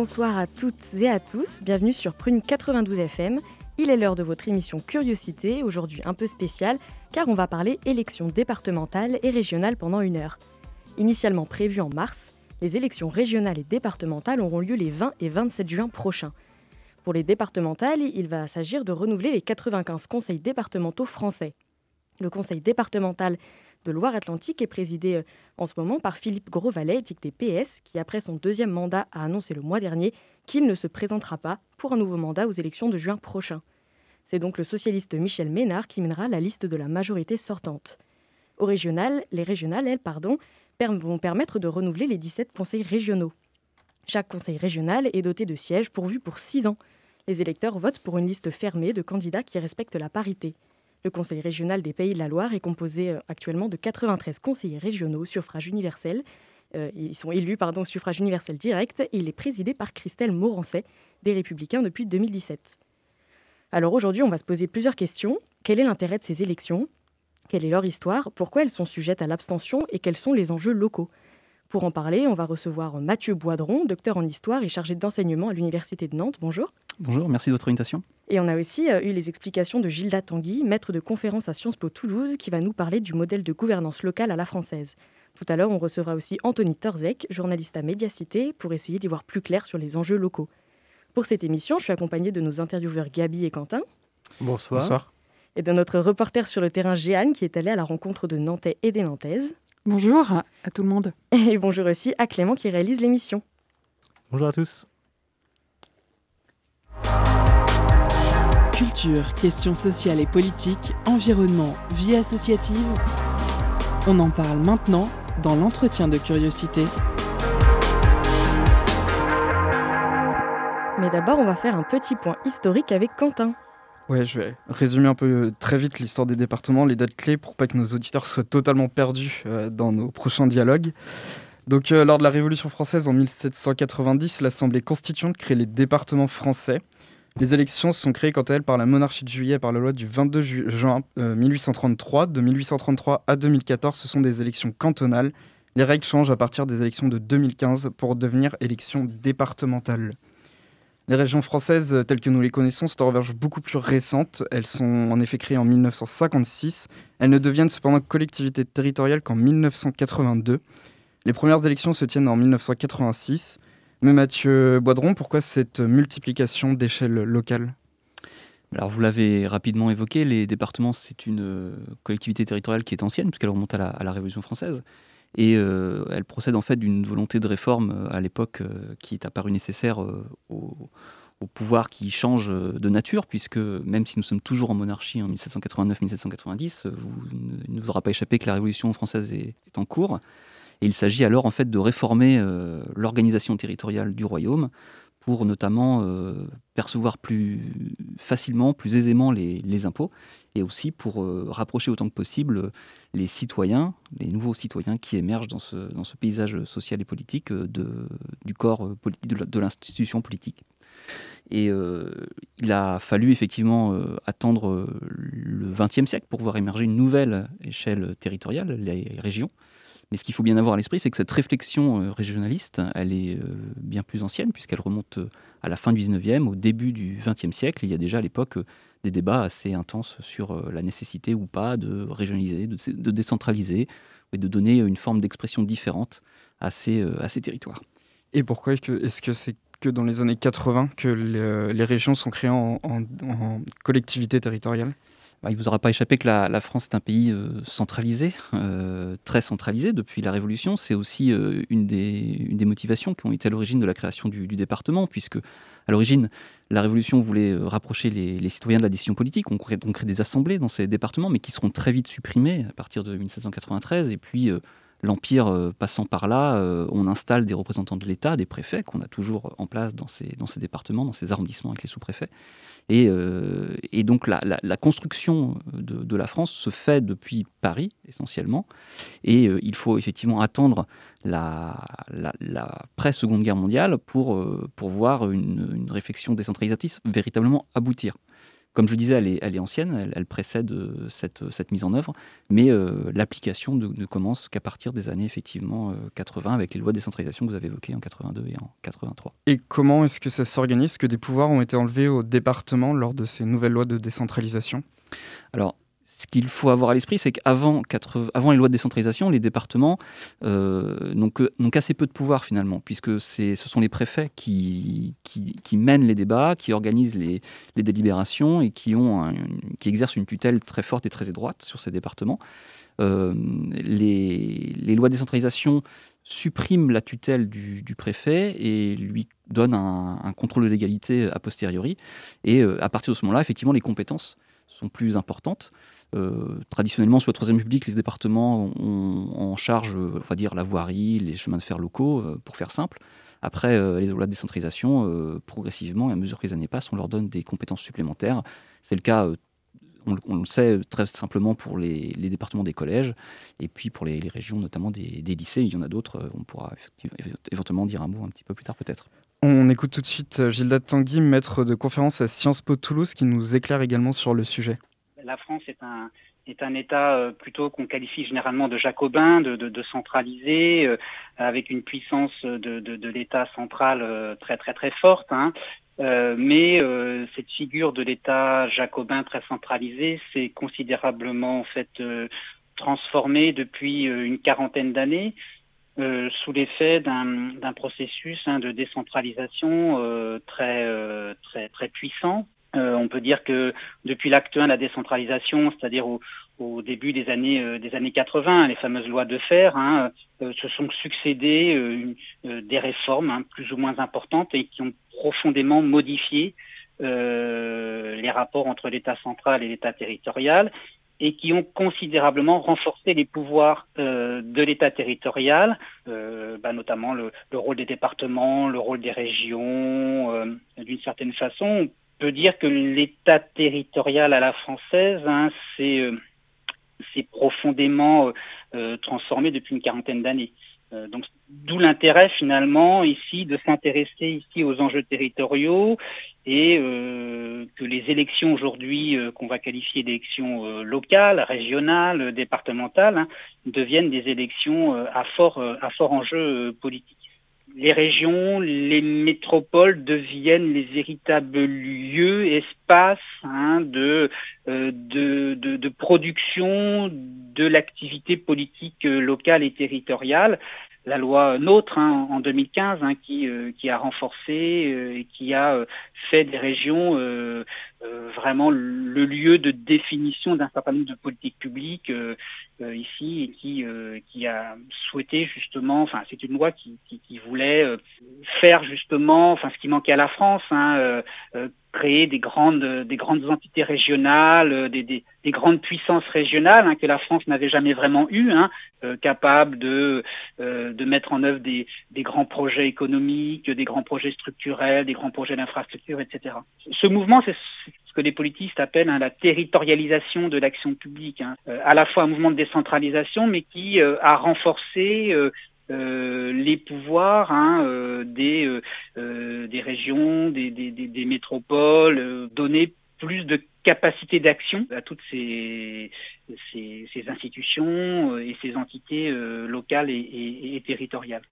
Bonsoir à toutes et à tous, bienvenue sur Prune 92 FM. Il est l'heure de votre émission Curiosité, aujourd'hui un peu spéciale, car on va parler élections départementales et régionales pendant une heure. Initialement prévues en mars, les élections régionales et départementales auront lieu les 20 et 27 juin prochains. Pour les départementales, il va s'agir de renouveler les 95 conseils départementaux français. Le conseil départemental de Loire-Atlantique est présidé euh, en ce moment par Philippe Grosvalet, éthique des PS, qui après son deuxième mandat a annoncé le mois dernier qu'il ne se présentera pas pour un nouveau mandat aux élections de juin prochain. C'est donc le socialiste Michel Ménard qui mènera la liste de la majorité sortante. Au régional, les régionales, elles, pardon, vont permettre de renouveler les 17 conseils régionaux. Chaque conseil régional est doté de sièges pourvus pour 6 ans. Les électeurs votent pour une liste fermée de candidats qui respectent la parité. Le Conseil régional des Pays de la Loire est composé euh, actuellement de 93 conseillers régionaux suffrage universel. Euh, ils sont élus pardon, suffrage universel direct et il est présidé par Christelle Morancet, des Républicains depuis 2017. Alors aujourd'hui, on va se poser plusieurs questions. Quel est l'intérêt de ces élections? Quelle est leur histoire? Pourquoi elles sont sujettes à l'abstention Et quels sont les enjeux locaux? Pour en parler, on va recevoir Mathieu Boidron, docteur en histoire et chargé d'enseignement à l'Université de Nantes. Bonjour. Bonjour, merci de votre invitation. Et on a aussi euh, eu les explications de Gilda Tanguy, maître de conférence à Sciences Po Toulouse, qui va nous parler du modèle de gouvernance locale à la française. Tout à l'heure, on recevra aussi Anthony Torzek, journaliste à Médiacité, pour essayer d'y voir plus clair sur les enjeux locaux. Pour cette émission, je suis accompagnée de nos intervieweurs Gabi et Quentin. Bonsoir. Bonsoir. Et de notre reporter sur le terrain Jeanne, qui est allé à la rencontre de Nantais et des Nantaises. Bonjour à tout le monde. Et bonjour aussi à Clément qui réalise l'émission. Bonjour à tous. Culture, questions sociales et politiques, environnement, vie associative. On en parle maintenant dans l'entretien de curiosité. Mais d'abord, on va faire un petit point historique avec Quentin. Ouais, je vais résumer un peu euh, très vite l'histoire des départements, les dates clés pour pas que nos auditeurs soient totalement perdus euh, dans nos prochains dialogues. Donc, euh, lors de la Révolution française en 1790, l'Assemblée constituante crée les départements français. Les élections sont créées quant à elles par la monarchie de juillet par la loi du 22 juin 1833. De 1833 à 2014, ce sont des élections cantonales. Les règles changent à partir des élections de 2015 pour devenir élections départementales. Les régions françaises telles que nous les connaissons sont en revanche beaucoup plus récentes. Elles sont en effet créées en 1956. Elles ne deviennent cependant collectivités territoriales qu'en 1982. Les premières élections se tiennent en 1986. Mais Mathieu Boidron, pourquoi cette multiplication d'échelles locales alors vous l'avez rapidement évoqué, les départements, c'est une euh, collectivité territoriale qui est ancienne, puisqu'elle remonte à la, Révolution française. Et euh, elle procède en fait d'une volonté de réforme euh, à l'époque qui est apparue nécessaire au, pouvoir qui change de nature, puisque même si nous sommes toujours en monarchie en 1789-1790, il ne vous aura pas échappé que la Révolution française est en cours. Il s'agit alors en fait de réformer euh, l'organisation territoriale du royaume pour notamment euh, percevoir plus facilement, plus aisément les, impôts, et aussi pour euh, rapprocher autant que possible les citoyens, les nouveaux citoyens qui émergent dans ce, dans ce paysage social et politique de, du corps politique, de l'institution politique. Et il a fallu effectivement attendre le XXe siècle pour voir émerger une nouvelle échelle territoriale, les régions, mais ce qu'il faut bien avoir à l'esprit, c'est que cette réflexion euh, régionaliste, elle est euh, bien plus ancienne, puisqu'elle remonte euh, à la fin du 19e, au début du 20e siècle. Il y a déjà à l'époque des débats assez intenses sur la nécessité ou pas de régionaliser, de, décentraliser, et de donner une forme d'expression différente à ces, à ces territoires. Et pourquoi est-ce que c'est que dans les années 80 que les, régions sont créées en, en, en collectivité territoriale? Il ne vous aura pas échappé que la, France est un pays euh, centralisé, euh, très centralisé depuis la Révolution. C'est aussi euh, une, des, motivations qui ont été à l'origine de la création du, département, puisque à l'origine, la Révolution voulait rapprocher les, citoyens de la décision politique. On crée, on des assemblées dans ces départements, mais qui seront très vite supprimées à partir de 1793. Et puis, l'Empire passant par là, on installe des représentants de l'État, des préfets, qu'on a toujours en place dans ces, dans ces départements, dans ces arrondissements avec les sous-préfets. Et, et, donc la, la, construction de, la France se fait depuis Paris, essentiellement. Et il faut effectivement attendre l'après-seconde guerre mondiale pour, pour voir une réflexion décentralisatrice véritablement aboutir. Comme je disais, elle est, elle est ancienne, elle, précède euh, cette, cette, mise en œuvre, mais euh, l'application ne, commence qu'à partir des années effectivement 80 euh, avec les lois de décentralisation que vous avez évoquées en 82 et en 83. Et comment est-ce que ça s'organise? Que des pouvoirs ont été enlevés au département lors de ces nouvelles lois de décentralisation? Alors, ce qu'il faut avoir à l'esprit, c'est qu'avant avant les lois de décentralisation, les départements euh, n'ont qu'assez peu de pouvoir finalement, puisque ce sont les préfets qui, mènent les débats, qui organisent les, délibérations et qui exercent une tutelle très forte et très étroite sur ces départements. Euh, les, lois de décentralisation suppriment la tutelle du, préfet et lui donnent un, contrôle de légalité a posteriori. Et euh, à partir de ce moment-là, effectivement, les compétences sont plus importantes. Euh, traditionnellement, sous la Troisième République, les départements ont en charge, euh, on va dire, la voirie, les chemins de fer locaux, euh, pour faire simple. Après, les de décentralisation, progressivement, à mesure que les années passent, on leur donne des compétences supplémentaires. C'est le cas on, le sait très simplement pour les, départements des collèges et puis pour les, régions, notamment des, lycées. Il y en a d'autres, on pourra éventuellement dire un mot un petit peu plus tard peut-être. On écoute tout de suite Gilda Tanguy, maître de conférence à Sciences Po Toulouse, qui nous éclaire également sur le sujet la France est un, est un État euh, plutôt qu'on qualifie généralement de jacobin, de, centralisé, euh, avec une puissance de, l'État central euh, très très très forte. Hein. mais cette figure de l'État jacobin très centralisé s'est considérablement en fait transformée depuis une quarantaine d'années. sous l'effet d'un processus hein, de décentralisation très, très, très puissant euh, on peut dire que depuis l'acte 1, la décentralisation, c'est-à-dire au, début des années, euh, des années 80, les fameuses lois de fer, hein, euh, se sont succédées des réformes hein, plus ou moins importantes et qui ont profondément modifié les rapports entre l'État central et l'État territorial et qui ont considérablement renforcé les pouvoirs de l'État territorial, bah, notamment le, rôle des départements, le rôle des régions, d'une certaine façon peut dire que l'État territorial à la française hein, s'est euh, profondément euh, euh, transformé depuis une quarantaine d'années. donc, d'où l'intérêt finalement ici de s'intéresser ici aux enjeux territoriaux et que les élections aujourd'hui qu'on va qualifier d'élections locales, régionales, départementales, hein, deviennent des élections à fort, à fort enjeu politique les régions, les métropoles deviennent les véritables lieux, espaces hein, euh, de, de, production de l'activité politique euh, locale et territoriale. La loi NOTRe hein, en 2015 hein, qui, euh, qui, a renforcé et qui a fait des régions vraiment le lieu de définition d'un certain nombre de politiques publiques euh, ici et qui, euh, qui a souhaité justement, enfin c'est une loi qui, qui, voulait euh, faire justement, enfin ce qui manquait à la France, hein, créer des grandes, des grandes entités régionales, des, des, grandes puissances régionales hein, que la France n'avait jamais vraiment eues, hein, capables de, de mettre en œuvre des, des, grands projets économiques, des grands projets structurels, des grands projets d'infrastructure, etc. Ce mouvement, c'est que les politistes appellent hein, la territorialisation de l'action publique, hein. euh, à la fois un mouvement de décentralisation, mais qui euh, a renforcé euh, les pouvoirs hein, des, régions, des, métropoles, donner plus de capacité d'action à toutes ces, institutions et ces entités locales et territoriales.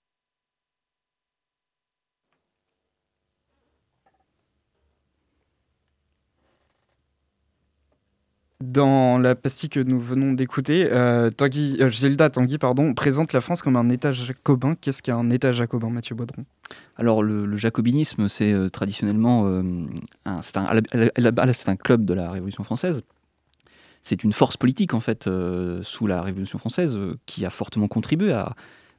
Dans la pastille que nous venons d'écouter, euh, Tanguy, euh, Gilda Tanguy pardon, présente la France comme un État jacobin. Qu'est-ce qu'un État jacobin, Mathieu Baudron? Alors, le, jacobinisme, c'est euh, traditionnellement c'est un, club de la Révolution française. C'est une force politique, en fait, sous la Révolution française, qui a fortement contribué à,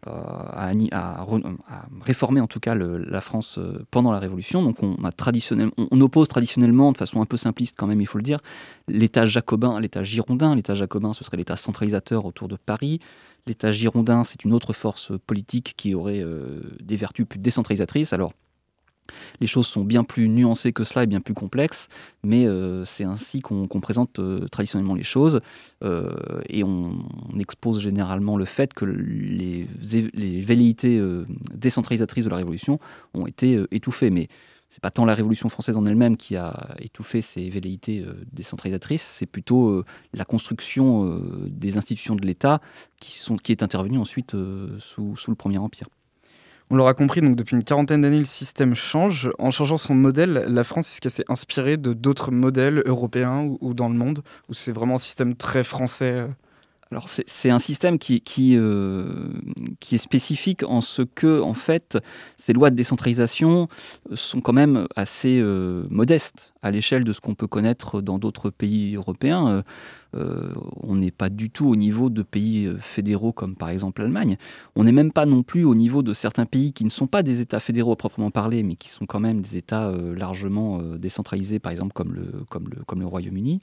à, à, réformer en tout cas la France euh, pendant la Révolution. Donc on, a traditionnellement, on, oppose traditionnellement, de façon un peu simpliste quand même, il faut le dire, l'État jacobin à l'État girondin. L'État jacobin, ce serait l'État centralisateur autour de Paris. L'État girondin, c'est une autre force politique qui aurait des vertus plus décentralisatrices. Alors, les choses sont bien plus nuancées que cela et bien plus complexes, mais euh, c'est ainsi qu'on présente euh, traditionnellement les choses. Euh, et on, expose généralement le fait que les, velléités décentralisatrices de la Révolution ont été étouffées. Mais c'est pas tant la Révolution française en elle-même qui a étouffé ces velléités décentralisatrices, c'est plutôt la construction des institutions de l'État qui, est intervenue ensuite sous le Premier Empire. On l'aura compris, donc depuis une quarantaine d'années, le système change. En changeant son modèle, la France, est-ce qu'elle s'est inspirée de d'autres modèles européens ou, dans le monde? Ou c'est vraiment un système très français euh? Alors c'est un système qui, qui, euh, qui, est spécifique en ce que, en fait, ces lois de décentralisation sont quand même assez euh, modestes à l'échelle de ce qu'on peut connaître dans d'autres pays européens. Euh, on n'est pas du tout au niveau de pays euh, fédéraux comme par exemple l'Allemagne. On n'est même pas non plus au niveau de certains pays qui ne sont pas des États fédéraux à proprement parler, mais qui sont quand même des États euh, largement décentralisés, par exemple comme le, Royaume-Uni.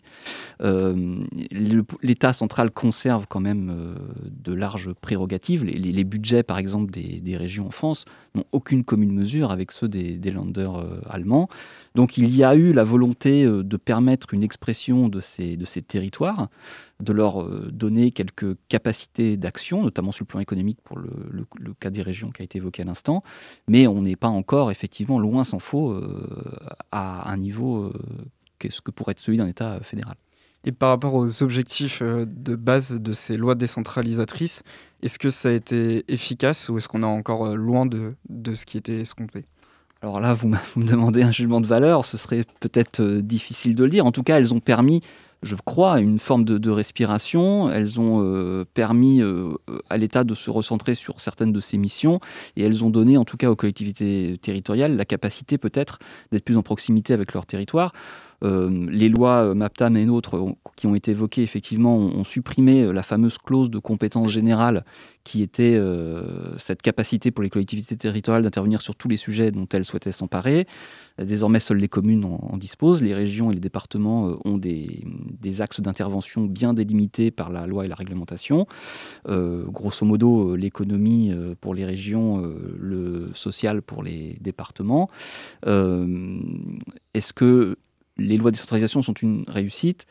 L'État central conserve quand même de larges prérogatives. Les, budgets, par exemple, des, régions en France n'ont aucune commune mesure avec ceux des, des allemands. Donc il y a eu la volonté euh, de permettre une expression de ces, de ces territoires, de leur euh, donner quelques capacités d'action, notamment sur le plan économique pour le, cas des régions qui a été évoqué à l'instant, mais on n'est pas encore effectivement loin s'en faut euh, à un niveau qu'est-ce que pourrait être celui d'un État fédéral. Et par rapport aux objectifs de base de ces lois décentralisatrices, est-ce que ça a été efficace ou est-ce qu'on est encore loin de, de ce qui était escompté? Alors là, vous, me demandez un jugement de valeur, ce serait peut-être euh, difficile de le dire. En tout cas, elles ont permis, je crois, une forme de, respiration. Elles ont euh, permis euh, à l'État de se recentrer sur certaines de ses missions et elles ont donné, en tout cas aux collectivités territoriales, la capacité peut-être d'être plus en proximité avec leur territoire. Euh, les lois euh, MAPTAM et autres qui ont été évoquées, effectivement, ont, supprimé euh, la fameuse clause de compétence générale qui était cette capacité pour les collectivités territoriales d'intervenir sur tous les sujets dont elles souhaitaient s'emparer. Désormais, seules les communes en, disposent. Les régions et les départements ont des, axes d'intervention bien délimités par la loi et la réglementation. grosso modo, l'économie pour les régions, le social pour les départements. Est-ce que les lois de décentralisation sont une réussite.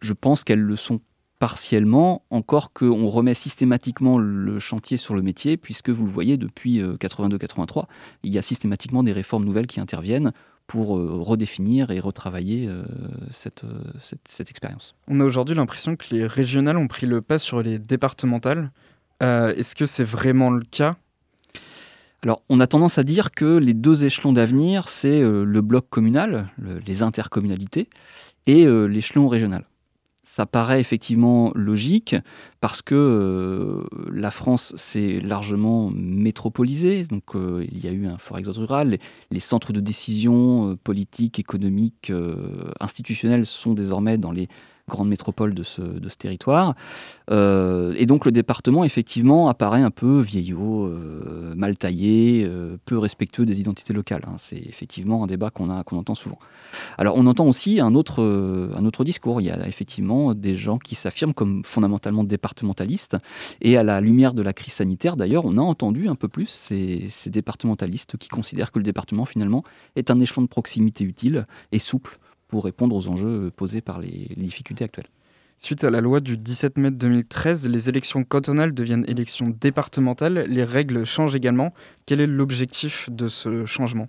Je, pense qu'elles le sont partiellement, encore qu'on remet systématiquement le chantier sur le métier, puisque vous le voyez, depuis 82-83, euh, il y a systématiquement des réformes nouvelles qui interviennent pour euh, redéfinir et retravailler euh, cette, cette, expérience. On a aujourd'hui l'impression que les régionales ont pris le pas sur les départementales. Est-ce que c'est vraiment le cas? Alors, on a tendance à dire que les deux échelons d'avenir, c'est euh, le bloc communal, les intercommunalités, et euh, l'échelon régional. Ça paraît effectivement logique parce que euh, la France s'est largement métropolisée, donc il y a eu un fort exode rural, les, centres de décision politiques, économiques, institutionnels sont désormais dans les grande métropole de ce, territoire. Euh, et donc le département, effectivement, apparaît un peu vieillot, euh, mal taillé, euh, peu respectueux des identités locales. Hein. C'est effectivement un débat qu'on entend souvent. Alors on entend aussi un autre, un autre discours. Il y a effectivement des gens qui s'affirment comme fondamentalement départementalistes. Et à la lumière de la crise sanitaire, d'ailleurs, on a entendu un peu plus ces, ces départementalistes qui considèrent que le département, finalement, est un échelon de proximité utile et souple pour répondre aux enjeux posés par les, difficultés actuelles. Suite à la loi du 17 mai 2013, les élections cantonales deviennent élections départementales. Les règles changent également. Quel est l'objectif de ce changement?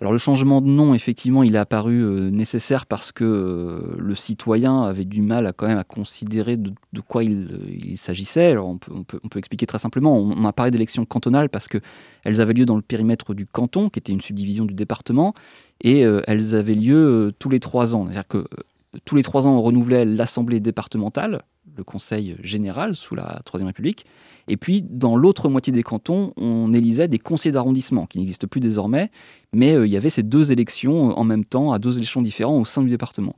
Alors le changement de nom, effectivement, il est apparu euh, nécessaire parce que euh, le citoyen avait du mal à quand même à considérer de, quoi il, s'agissait. Alors on peut, expliquer très simplement. On, a parlé d'élections cantonales parce qu'elles avaient lieu dans le périmètre du canton, qui était une subdivision du département, et euh, elles avaient lieu tous les trois ans. C'est-à-dire que tous les trois ans, on renouvelait l'Assemblée départementale, le Conseil général sous la Troisième République. Et puis, dans l'autre moitié des cantons, on élisait des conseils d'arrondissement, qui n'existent plus désormais, mais euh, il y avait ces deux élections en même temps, à deux élections différents au sein du département.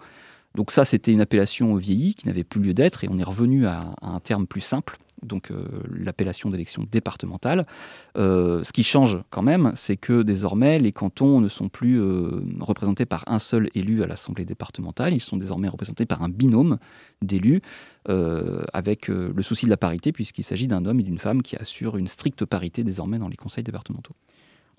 Donc ça, c'était une appellation vieillie, qui n'avait plus lieu d'être, et on est revenu à, un terme plus simple, donc l'appellation d'élection départementale. ce qui change quand même, c'est que désormais les cantons ne sont plus représentés par un seul élu à l'Assemblée départementale, ils sont désormais représentés par un binôme d'élus, avec le souci de la parité, puisqu'il s'agit d'un homme et d'une femme qui assurent une stricte parité désormais dans les conseils départementaux.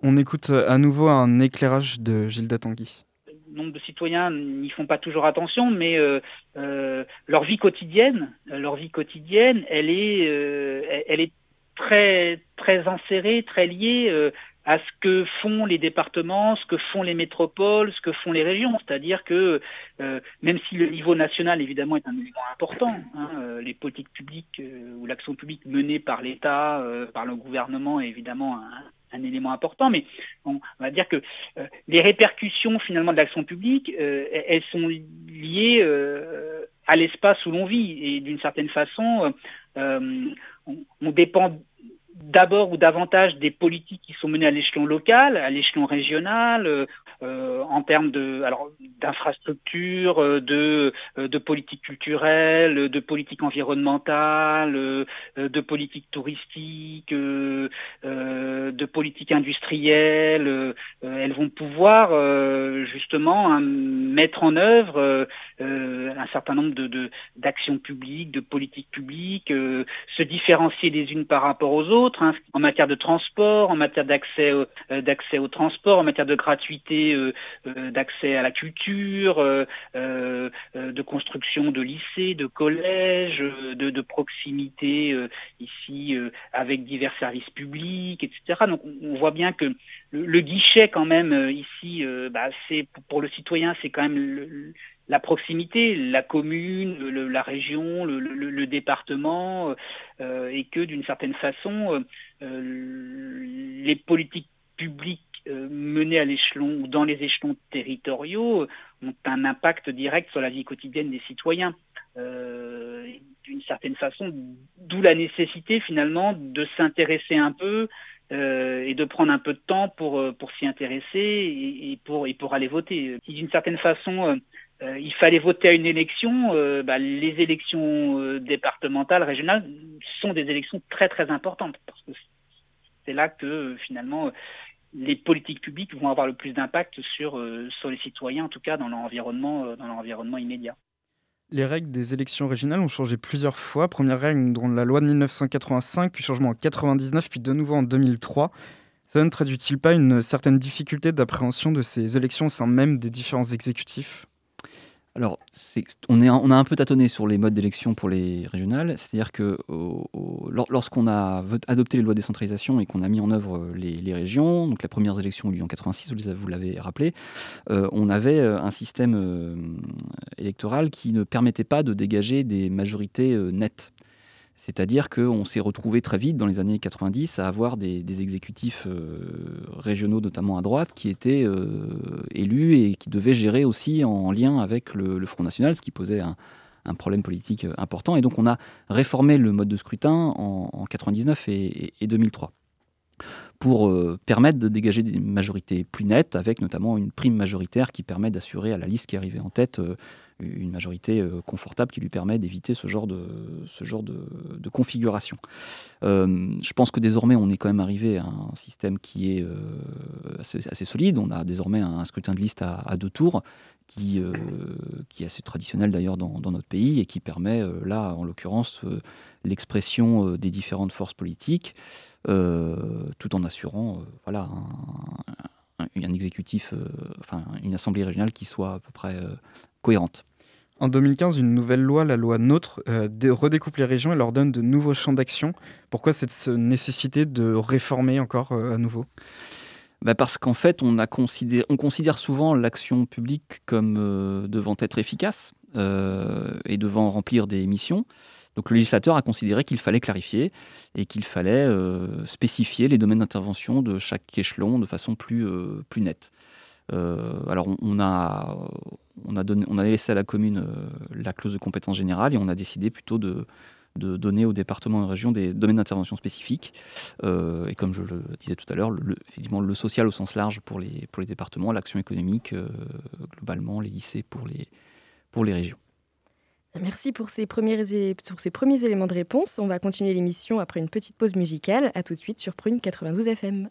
On écoute à nouveau un éclairage de Gilda Tanguy nombre de citoyens n'y font pas toujours attention, mais euh, euh, leur vie quotidienne, leur vie quotidienne, elle est, euh, elle est très très insérée, très liée à ce que font les départements, ce que font les métropoles, ce que font les régions. C'est-à-dire que même si le niveau national évidemment est un élément important, hein, les politiques publiques ou l'action publique menée par l'État, par le gouvernement est évidemment un, un élément important, mais on va dire que euh, les répercussions finalement de l'action publique, euh, elles sont liées euh, à l'espace où l'on vit. Et d'une certaine façon, on, dépend d'abord ou davantage des politiques qui sont menées à l'échelon local, à l'échelon régional, euh, en termes de d'infrastructures, euh, de, euh, de politique culturelle, de politique environnementale, de politique touristique, de politique industrielle. elles vont pouvoir justement hein, mettre en œuvre un certain nombre de d'actions publiques, de politiques publiques, se différencier les unes par rapport aux autres hein, en matière de transport, en matière d'accès d'accès au transport, en matière de gratuité euh, euh, d'accès à la culture, euh, de construction de lycées, de collèges, de, proximité ici avec divers services publics, etc. Donc on voit bien que le, guichet quand même ici, bah, c'est pour le citoyen, c'est quand même la proximité, la commune, la région, le, département, et que d'une certaine façon, les politiques publiques euh, menées à l'échelon ou dans les échelons territoriaux ont un impact direct sur la vie quotidienne des citoyens. Euh, d'une certaine façon, d'où la nécessité finalement de s'intéresser un peu euh, et de prendre un peu de temps pour, pour s'y intéresser et, pour, et pour aller voter. Si d'une certaine façon il fallait voter à une élection, bah, les élections départementales, régionales sont des élections très très importantes parce que c'est là que finalement les politiques publiques vont avoir le plus d'impact sur, euh, sur les citoyens, en tout cas dans leur environnement, euh, dans immédiat. Les règles des élections régionales ont changé plusieurs fois. Première règle dans la loi de 1985, puis changement en 99, puis de nouveau en 2003. Ça ne traduit-il pas une certaine difficulté d'appréhension de ces élections au sein même des différents exécutifs? Alors, on, on a un peu tâtonné sur les modes d'élection pour les régionales, c'est-à-dire que lorsqu'on a adopté les lois de décentralisation et qu'on a mis en œuvre les, régions, donc la première élection eu lieu en 86, vous l'avez rappelé, euh, on avait euh, un système euh, électoral qui ne permettait pas de dégager des majorités nettes. C'est-à-dire qu'on s'est retrouvé très vite dans les années 90 à avoir des, exécutifs euh, régionaux, notamment à droite, qui étaient euh, élus et qui devaient gérer aussi en, lien avec le, Front National, ce qui posait un, problème politique euh, important. Et donc on a réformé le mode de scrutin en, en 99 et, 2003 pour permettre de dégager des majorités plus nettes, avec notamment une prime majoritaire qui permet d'assurer à la liste qui arrivait en tête une majorité euh, confortable qui lui permet d'éviter ce genre de, ce genre de, configuration. Euh, je pense que désormais, on est quand même arrivé à un système qui est euh, assez, solide. On a désormais un, scrutin de liste à, deux tours qui, qui est assez traditionnel d'ailleurs dans, notre pays et qui permet, là, en l'occurrence, l'expression des différentes forces politiques, tout en assurant voilà, un, un exécutif, enfin une assemblée régionale qui soit à peu près cohérente. En 2015, une nouvelle loi, la loi NOTRe, euh, redécoupe les régions et leur donne de nouveaux champs d'action. Pourquoi cette nécessité de réformer encore euh, à nouveau? Bah parce qu'en fait, on, a considéré, on considère souvent l'action publique comme euh, devant être efficace et devant remplir des missions. Donc le législateur a considéré qu'il fallait clarifier et qu'il fallait spécifier les domaines d'intervention de chaque échelon de façon plus, plus nette. Alors on, a, on a, donné, on a laissé à la commune euh, la clause de compétence générale et on a décidé plutôt de, de donner aux départements et régions des domaines d'intervention spécifiques. Euh, et comme je le disais tout à l'heure, le, effectivement, le social au sens large pour les, pour les départements, l'action économique euh, globalement, les lycées pour les, pour les régions. Merci pour ces, premiers, sur ces premiers éléments de réponse. On va continuer l'émission après une petite pause musicale. A tout de suite sur Prune 92 FM.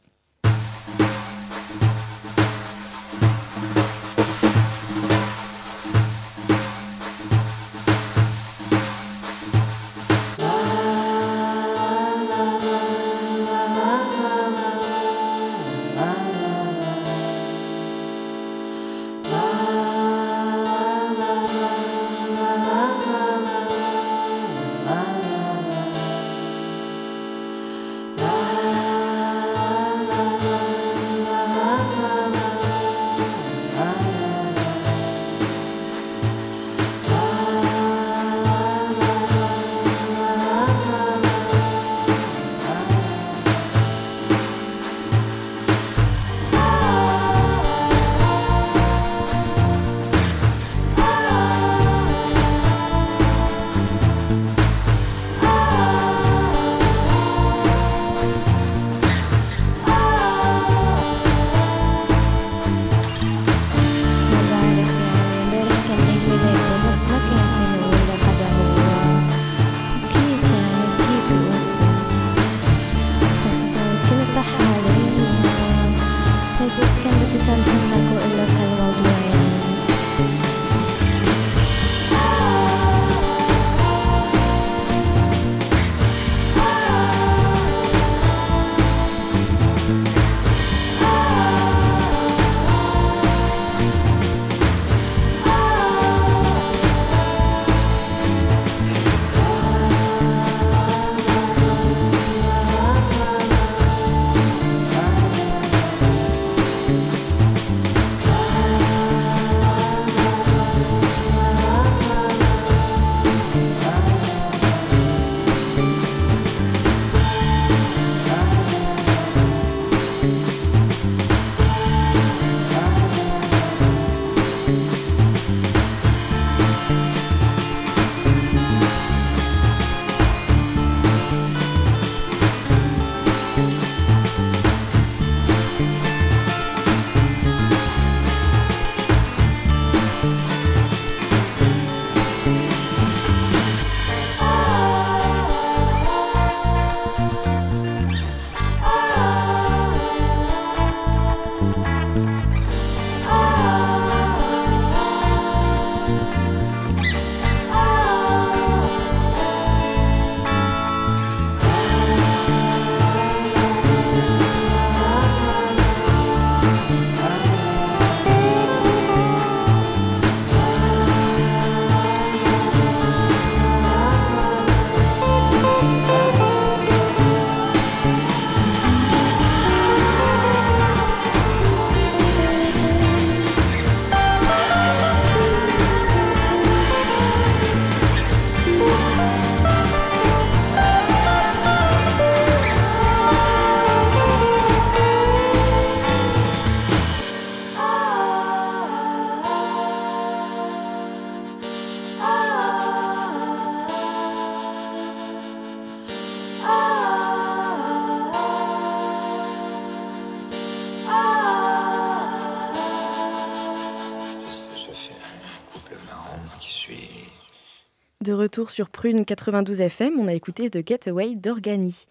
Retour sur Prune 92 FM, on a écouté The Getaway d'Organi.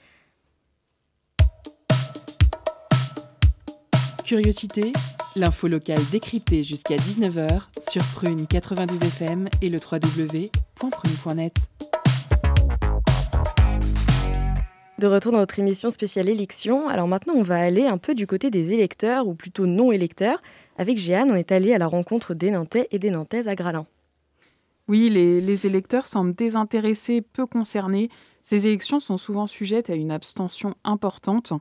Curiosité, l'info locale décryptée jusqu'à 19h sur Prune 92 FM et le www.prune.net. De retour dans notre émission spéciale élection. Alors maintenant, on va aller un peu du côté des électeurs, ou plutôt non électeurs. Avec Jeanne, on est allé à la rencontre des Nantais et des Nantaises à Gralin. Oui, les, électeurs semblent désintéressés, peu concernés. Ces élections sont souvent sujettes à une abstention importante.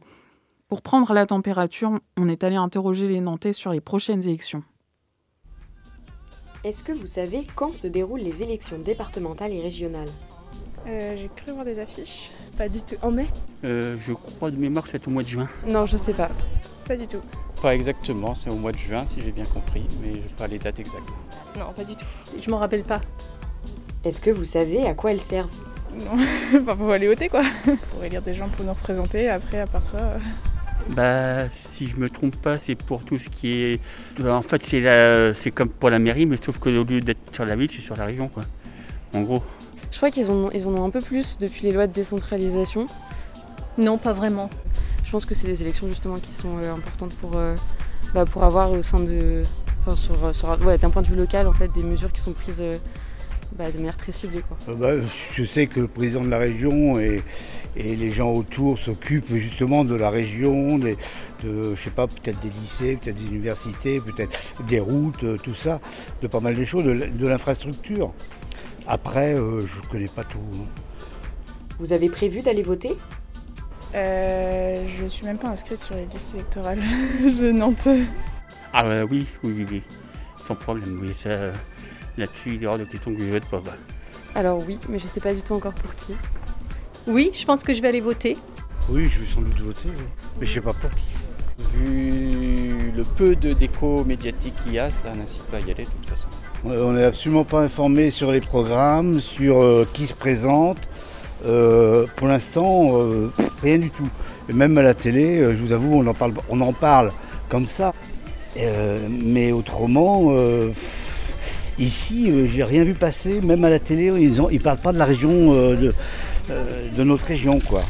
Pour prendre la température, on est allé interroger les Nantais sur les prochaines élections. Est-ce que vous savez quand se déroulent les élections départementales et régionales? Euh, J'ai cru voir des affiches. Pas du tout. En mai? Euh, Je crois de mémoire que c'est au mois de juin. Non, je sais pas. Pas du tout. Pas exactement, c'est au mois de juin si j'ai bien compris, mais pas les dates exactes. Non, pas du tout. Je m'en rappelle pas. Est-ce que vous savez à quoi elles servent? Non, enfin, pour aller voter quoi. Pour élire des gens pour nous représenter, après à part ça... Euh. Bah, si je me trompe pas, c'est pour tout ce qui est. En fait, c'est, c'est comme pour la mairie, mais sauf qu'au lieu d'être sur la ville, c'est sur la région, quoi. en gros. Je crois qu'ils en, ils en ont un peu plus depuis les lois de décentralisation. Non, pas vraiment. Je pense que c'est des élections justement qui sont importantes pour, bah, pour avoir au sein de, enfin, sur, sur ouais, d'un point de vue local en fait des mesures qui sont prises bah, de manière très ciblée. Quoi. Euh, bah, je sais que le président de la région et, et les gens autour s'occupent justement de la région, des, de, je sais pas, peut-être des lycées, peut-être des universités, peut-être des routes, euh, tout ça, de pas mal de choses, de, l'infrastructure. Après, euh, je ne connais pas tout. Hein. Vous avez prévu d'aller voter? Euh, Je ne suis même pas inscrite sur les listes électorales de Nantes. Ah oui, oui, oui, oui, sans problème, oui. Ça, Là-dessus, il y aura de questions que je vote pas. Alors oui, mais je ne sais pas du tout encore pour qui. Oui, je pense que je vais aller voter. Oui, je vais sans doute voter, mais je ne sais pas pour qui. Vu le peu de déco médiatique qu'il y a, ça n'incite pas à y aller de toute façon. On n'est absolument pas informé sur les programmes, sur euh, qui se présente. Euh, pour l'instant, euh, rien du tout. Et même à la télé, je vous avoue, on en parle, on en parle comme ça. mais autrement, Ici, euh, j'ai rien vu passer, même à la télé, ils ne parlent pas de la région, euh, euh, de, notre région, quoi.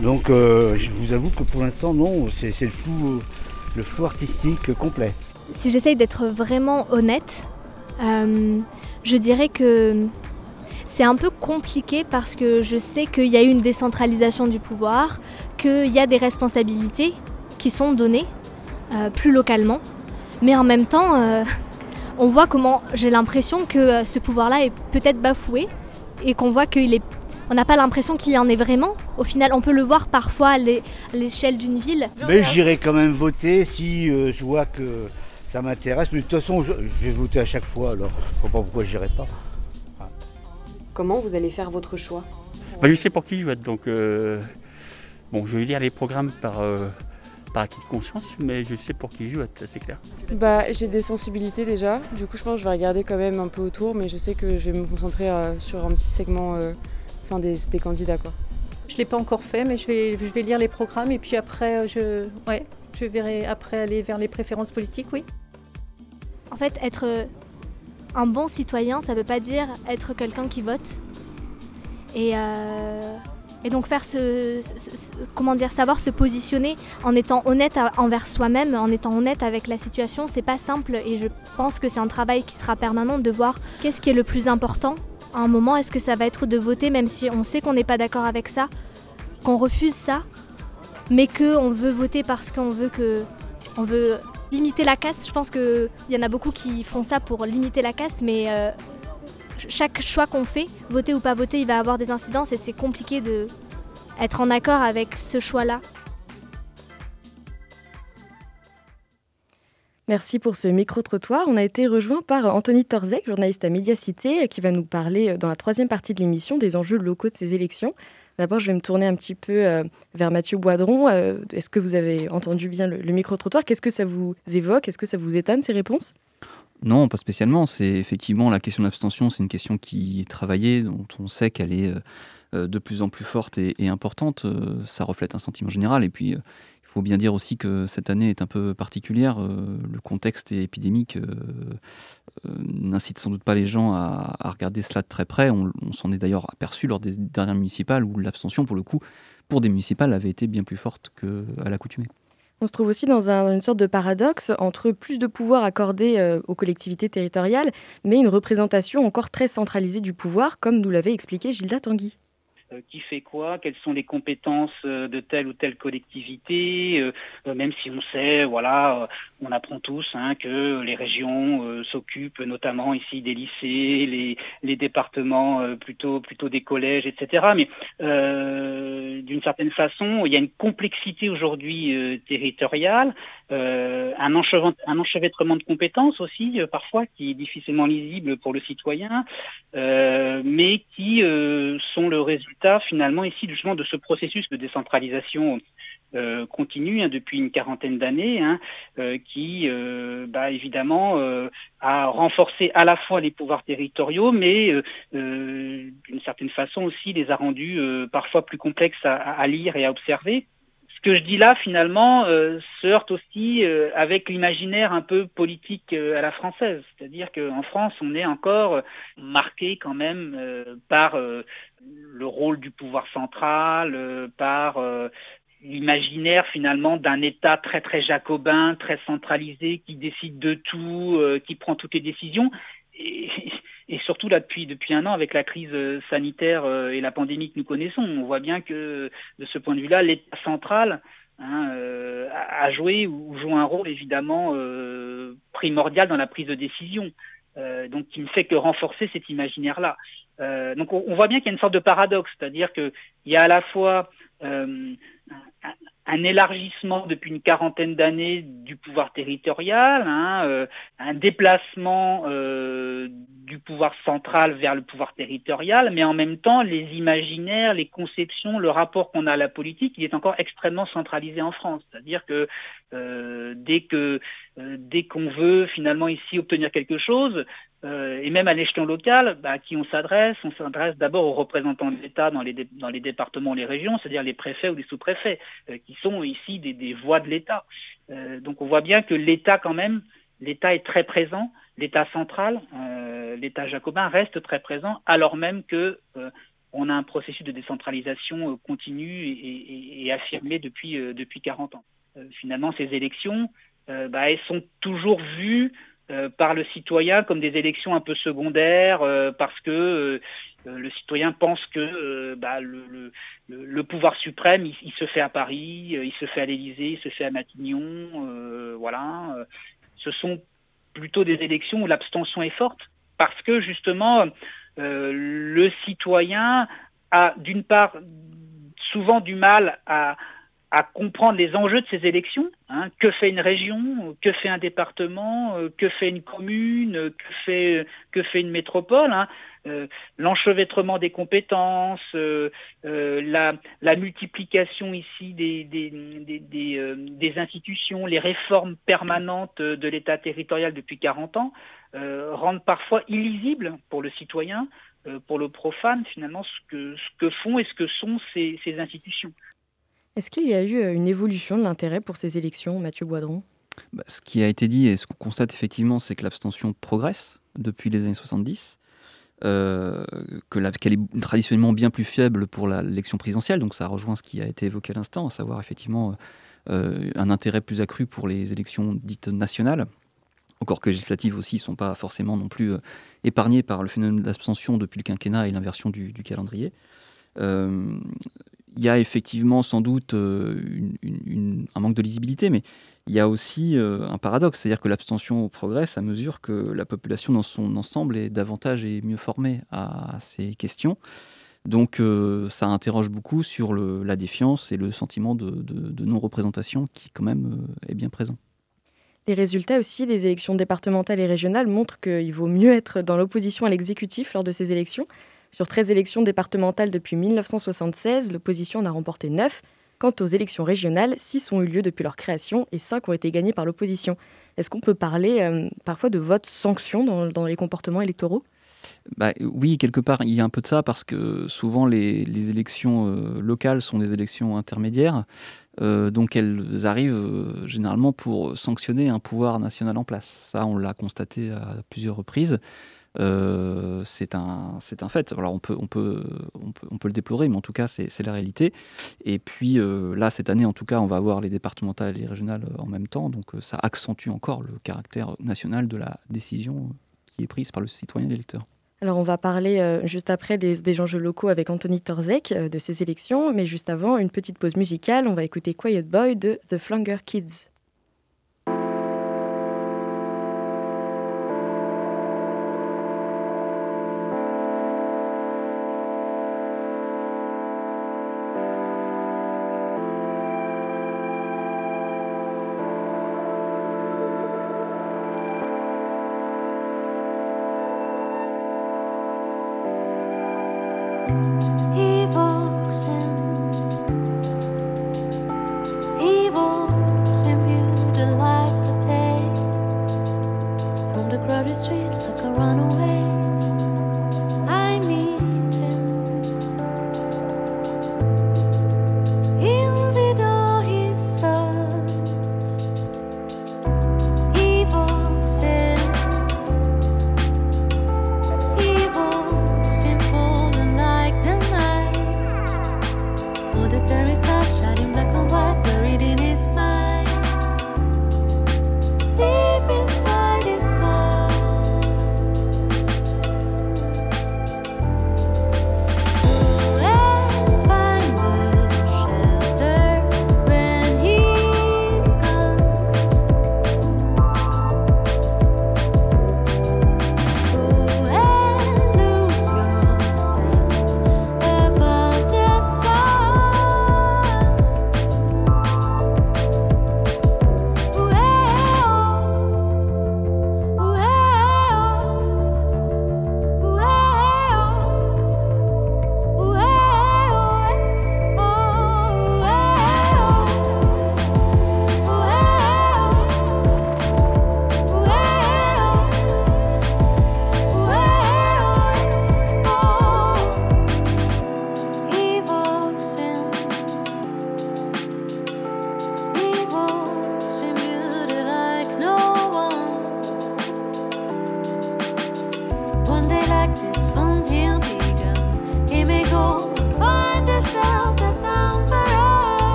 Donc, je vous avoue que pour l'instant, non, c'est le flou artistique complet. Si j'essaye d'être vraiment honnête, je dirais que c'est un peu compliqué parce que je sais qu'il y a eu une décentralisation du pouvoir, qu'il y a des responsabilités qui sont données plus localement. Mais en même temps, on voit comment j'ai l'impression que euh, ce pouvoir-là est peut-être bafoué et qu'on voit qu'il est on n'a pas l'impression qu'il y en ait vraiment. Au final, on peut le voir parfois à l'échelle d'une ville. Mais j'irai quand même voter si euh, je vois que ça m'intéresse. Mais de toute façon, je, vais voter à chaque fois, alors je ne vois pas pourquoi je n'irai pas. Comment vous allez faire votre choix bah, Je sais pour qui je vote, donc euh, bon, je vais lire les programmes par, par acquis de conscience, mais je sais pour qui je joue, c'est clair. Bah, j'ai des sensibilités déjà, du coup je pense que je vais regarder quand même un peu autour, mais je sais que je vais me concentrer euh, sur un petit segment euh, des, des, candidats. Quoi. Je ne l'ai pas encore fait, mais je vais, je vais lire les programmes et puis après, euh, je, ouais, je verrai après aller vers les préférences politiques, oui. En fait, être un bon citoyen, ça ne veut pas dire être quelqu'un qui vote. Et et donc faire ce, comment dire, savoir se positionner en étant honnête envers soi-même, en étant honnête avec la situation, c'est pas simple. Et je pense que c'est un travail qui sera permanent de voir qu'est-ce qui est le plus important. À un moment, est-ce que ça va être de voter, même si on sait qu'on n'est pas d'accord avec ça, qu'on refuse ça, mais qu'on veut voter parce qu'on veut que, on veut limiter la casse. Je pense qu'il y en a beaucoup qui font ça pour limiter la casse, mais euh, chaque choix qu'on fait, voter ou pas voter, il va avoir des incidences et c'est compliqué de être en accord avec ce choix-là. Merci pour ce micro-trottoir. On a été rejoint par Anthony Torzek, journaliste à Médiacité, qui va nous parler dans la troisième partie de l'émission des enjeux locaux de ces élections. D'abord, je vais me tourner un petit peu euh, vers Mathieu Boidron. Euh, est-ce que vous avez entendu bien le, micro-trottoir? Qu'est-ce que ça vous évoque? Est-ce que ça vous étonne, ces réponses? Non, pas spécialement. C'est effectivement la question de l'abstention, c'est une question qui est travaillée, dont on sait qu'elle est euh, de plus en plus forte et, importante. Euh, ça reflète un sentiment général. Et puis, faut bien dire aussi que cette année est un peu particulière. Le contexte épidémique n'incite sans doute pas les gens à, regarder cela de très près. On, s'en est d'ailleurs aperçu lors des dernières municipales où l'abstention, pour le coup, pour des municipales, avait été bien plus forte qu'à l'accoutumée. On se trouve aussi dans une sorte de paradoxe entre plus de pouvoir accordé euh, aux collectivités territoriales, mais une représentation encore très centralisée du pouvoir, comme nous l'avait expliqué Gilda Tanguy. Euh, qui fait quoi, quelles sont les compétences euh, de telle ou telle collectivité, euh, même si on sait, voilà, on apprend tous hein, que les régions s'occupent notamment ici des lycées, les, départements plutôt, plutôt des collèges, etc. Mais d'une certaine façon, il y a une complexité aujourd'hui territoriale, un, enchevêtrement de compétences aussi, parfois, qui est difficilement lisible pour le citoyen, mais qui sont le résultat finalement ici justement de ce processus de décentralisation euh, continue hein, depuis une quarantaine d'années, hein, euh, qui euh, bah, évidemment a renforcé à la fois les pouvoirs territoriaux, mais d'une certaine façon aussi les a rendus parfois plus complexes à, lire et à observer que je dis là, finalement, se heurte aussi avec l'imaginaire un peu politique à la française. C'est-à-dire qu'en France, on est encore marqué quand même par le rôle du pouvoir central, par l'imaginaire finalement d'un État très très jacobin, très centralisé, qui décide de tout, qui prend toutes les décisions. Et surtout là depuis, depuis un an avec la crise euh, sanitaire euh, et la pandémie que nous connaissons, on voit bien que de ce point de vue-là, l'État central hein, euh, a joué ou joue un rôle évidemment primordial dans la prise de décision. donc qui ne fait que renforcer cet imaginaire-là. donc on, voit bien qu'il y a une sorte de paradoxe, c'est-à-dire qu'il y a à la fois un élargissement depuis une quarantaine d'années du pouvoir territorial, hein, euh, un déplacement euh, du pouvoir central vers le pouvoir territorial, mais en même temps, les imaginaires, les conceptions, le rapport qu'on a à la politique, il est encore extrêmement centralisé en France. C'est-à-dire que euh, dès que dès qu'on veut finalement ici obtenir quelque chose, euh, et même à l'échelon local, bah, à qui on s'adresse On s'adresse d'abord aux représentants de l'État dans les, dans les départements, les régions, c'est-à-dire les préfets ou les sous-préfets, euh, sont ici des, voix de l'État. Euh, donc on voit bien que l'État quand même, l'État est très présent, l'État central, l'État jacobin reste très présent, alors même que on a un processus de décentralisation continu et, affirmé depuis, depuis 40 ans. finalement, ces élections, bah, elles sont toujours vues euh, par le citoyen comme des élections un peu secondaires, euh, parce que euh, le citoyen pense que bah, le, pouvoir suprême, il, se fait à Paris, il se fait à l'Élysée, il se fait à Matignon, voilà. Ce sont plutôt des élections où l'abstention est forte, parce que justement, le citoyen a d'une part souvent du mal à, à comprendre les enjeux de ces élections. Hein. que fait une région Que fait un département euh, Que fait une commune Que fait, une métropole hein. euh, L'enchevêtrement des compétences, euh, la, multiplication ici des, institutions, les réformes permanentes de l'État territorial depuis 40 ans rendent parfois illisible pour le citoyen, pour le profane finalement, ce que font et ce que sont ces institutions. Est-ce qu'il y a eu euh, une évolution de l'intérêt pour ces élections, Mathieu Boidron bah, Ce qui a été dit et ce qu'on constate effectivement, c'est que l'abstention progresse depuis les années 70. Euh, qu'elle est traditionnellement bien plus faible pour l'élection présidentielle, donc ça rejoint ce qui a été évoqué à l'instant, à savoir effectivement euh, un intérêt plus accru pour les élections dites nationales, encore que législatives aussi ne sont pas forcément non plus épargnées par le phénomène d'abstention depuis le quinquennat et l'inversion du, du, calendrier il y a effectivement sans doute euh, un manque de lisibilité, mais il y a aussi euh, un paradoxe, c'est-à-dire que l'abstention progresse à mesure que la population dans son ensemble est davantage et mieux formée à ces questions. Donc euh, ça interroge beaucoup sur la défiance et le sentiment de, non-représentation qui quand même est bien présent. Les résultats aussi des élections départementales et régionales montrent qu'il vaut mieux être dans l'opposition à l'exécutif lors de ces élections. Sur 13 élections départementales depuis 1976, l'opposition en a remporté 9. Quant aux élections régionales, 6 ont eu lieu depuis leur création et 5 ont été gagnées par l'opposition. Est-ce qu'on peut parler euh, parfois de vote sanction dans, les comportements électoraux? Bah, oui, quelque part, il y a un peu de ça parce que souvent les, élections euh, locales sont des élections intermédiaires, euh, donc elles arrivent généralement pour sanctionner un pouvoir national en place. Ça, on l'a constaté à plusieurs reprises. Euh, c'est un, un fait. Alors on peut, on, peut, on, peut, le déplorer, mais en tout cas, c'est la réalité. Et puis euh, là, cette année, en tout cas, on va avoir les départementales et les régionales euh, en même temps. Donc ça accentue encore le caractère national de la décision qui est prise par le citoyen et l'électeur. Alors on va parler juste après des, des, enjeux locaux avec Anthony Torzek de ces élections, mais juste avant, une petite pause musicale, on va écouter Quiet Boy de The Flanger Kids.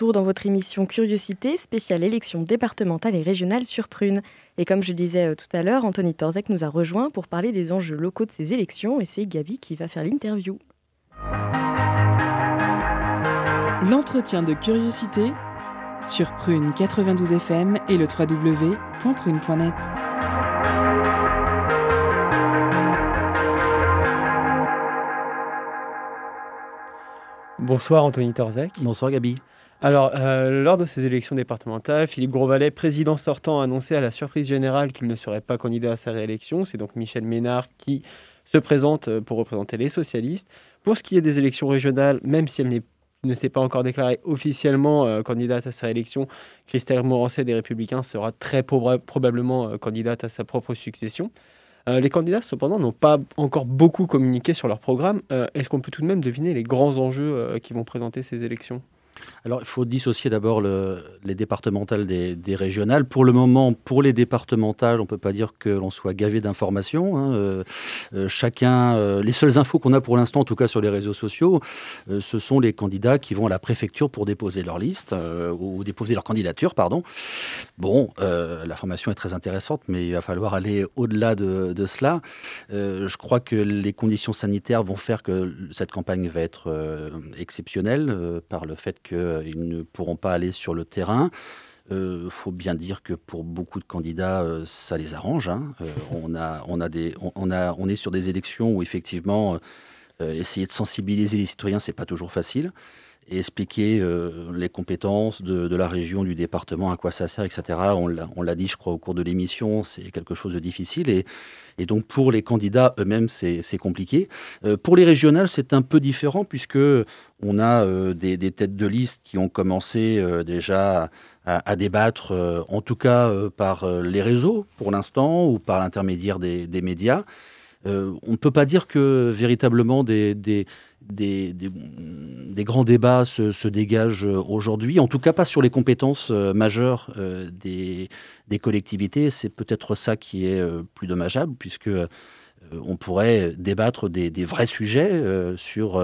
Retour dans votre émission Curiosité, spéciale élection départementale et régionale sur Prune. Et comme je disais euh, tout à l'heure, Anthony Torzek nous a rejoint pour parler des enjeux locaux de ces élections et c'est Gabi qui va faire l'interview. L'entretien de curiosité sur Prune 92 FM et le www.prune.net. Bonsoir Anthony Torzek. Bonsoir Gabi. Alors, euh, lors de ces élections départementales, Philippe Grosvalet, président sortant, a annoncé à la surprise générale qu'il ne serait pas candidat à sa réélection. C'est donc Michel Ménard qui se présente euh, pour représenter les socialistes. Pour ce qui est des élections régionales, même si elle ne s'est pas encore déclarée officiellement euh, candidate à sa réélection, Christelle Morancet des Républicains sera très probablement candidate à sa propre succession. les candidats, cependant, n'ont pas encore beaucoup communiqué sur leur programme. Est-ce qu'on peut tout de même deviner les grands enjeux qui vont présenter ces élections? Alors, il faut dissocier d'abord les départementales des, régionales. Pour le moment, pour les départementales, on ne peut pas dire que l'on soit gavé d'informations. Hein. Euh, euh, chacun, euh, les seules infos qu'on a pour l'instant, en tout cas sur les réseaux sociaux, ce sont les candidats qui vont à la préfecture pour déposer leur liste ou déposer leur candidature, pardon. Bon, l'information est très intéressante, mais il va falloir aller au-delà de, de, cela. je crois que les conditions sanitaires vont faire que cette campagne va être exceptionnelle par le fait que qu'ils ne pourront pas aller sur le terrain. Il euh, faut bien dire que pour beaucoup de candidats, euh, ça les arrange. Hein. Euh, on, a, on, a des, on, a, on est sur des élections où effectivement, essayer de sensibiliser les citoyens, c'est pas toujours facile. Et expliquer les compétences de, la région, du département, à quoi ça sert, etc. On l'a dit, je crois, au cours de l'émission, c'est quelque chose de difficile. Et, donc pour les candidats eux-mêmes, c'est compliqué. Euh, pour les régionales, c'est un peu différent puisque on a euh, des, têtes de liste qui ont commencé euh, déjà à, débattre, en tout cas par les réseaux pour l'instant ou par l'intermédiaire des, médias. On ne peut pas dire que véritablement des, grands débats se, dégagent aujourd'hui, en tout cas pas sur les compétences majeures des, collectivités. C'est peut-être ça qui est euh, plus dommageable, puisque euh, on pourrait débattre des, vrais sujets euh, sur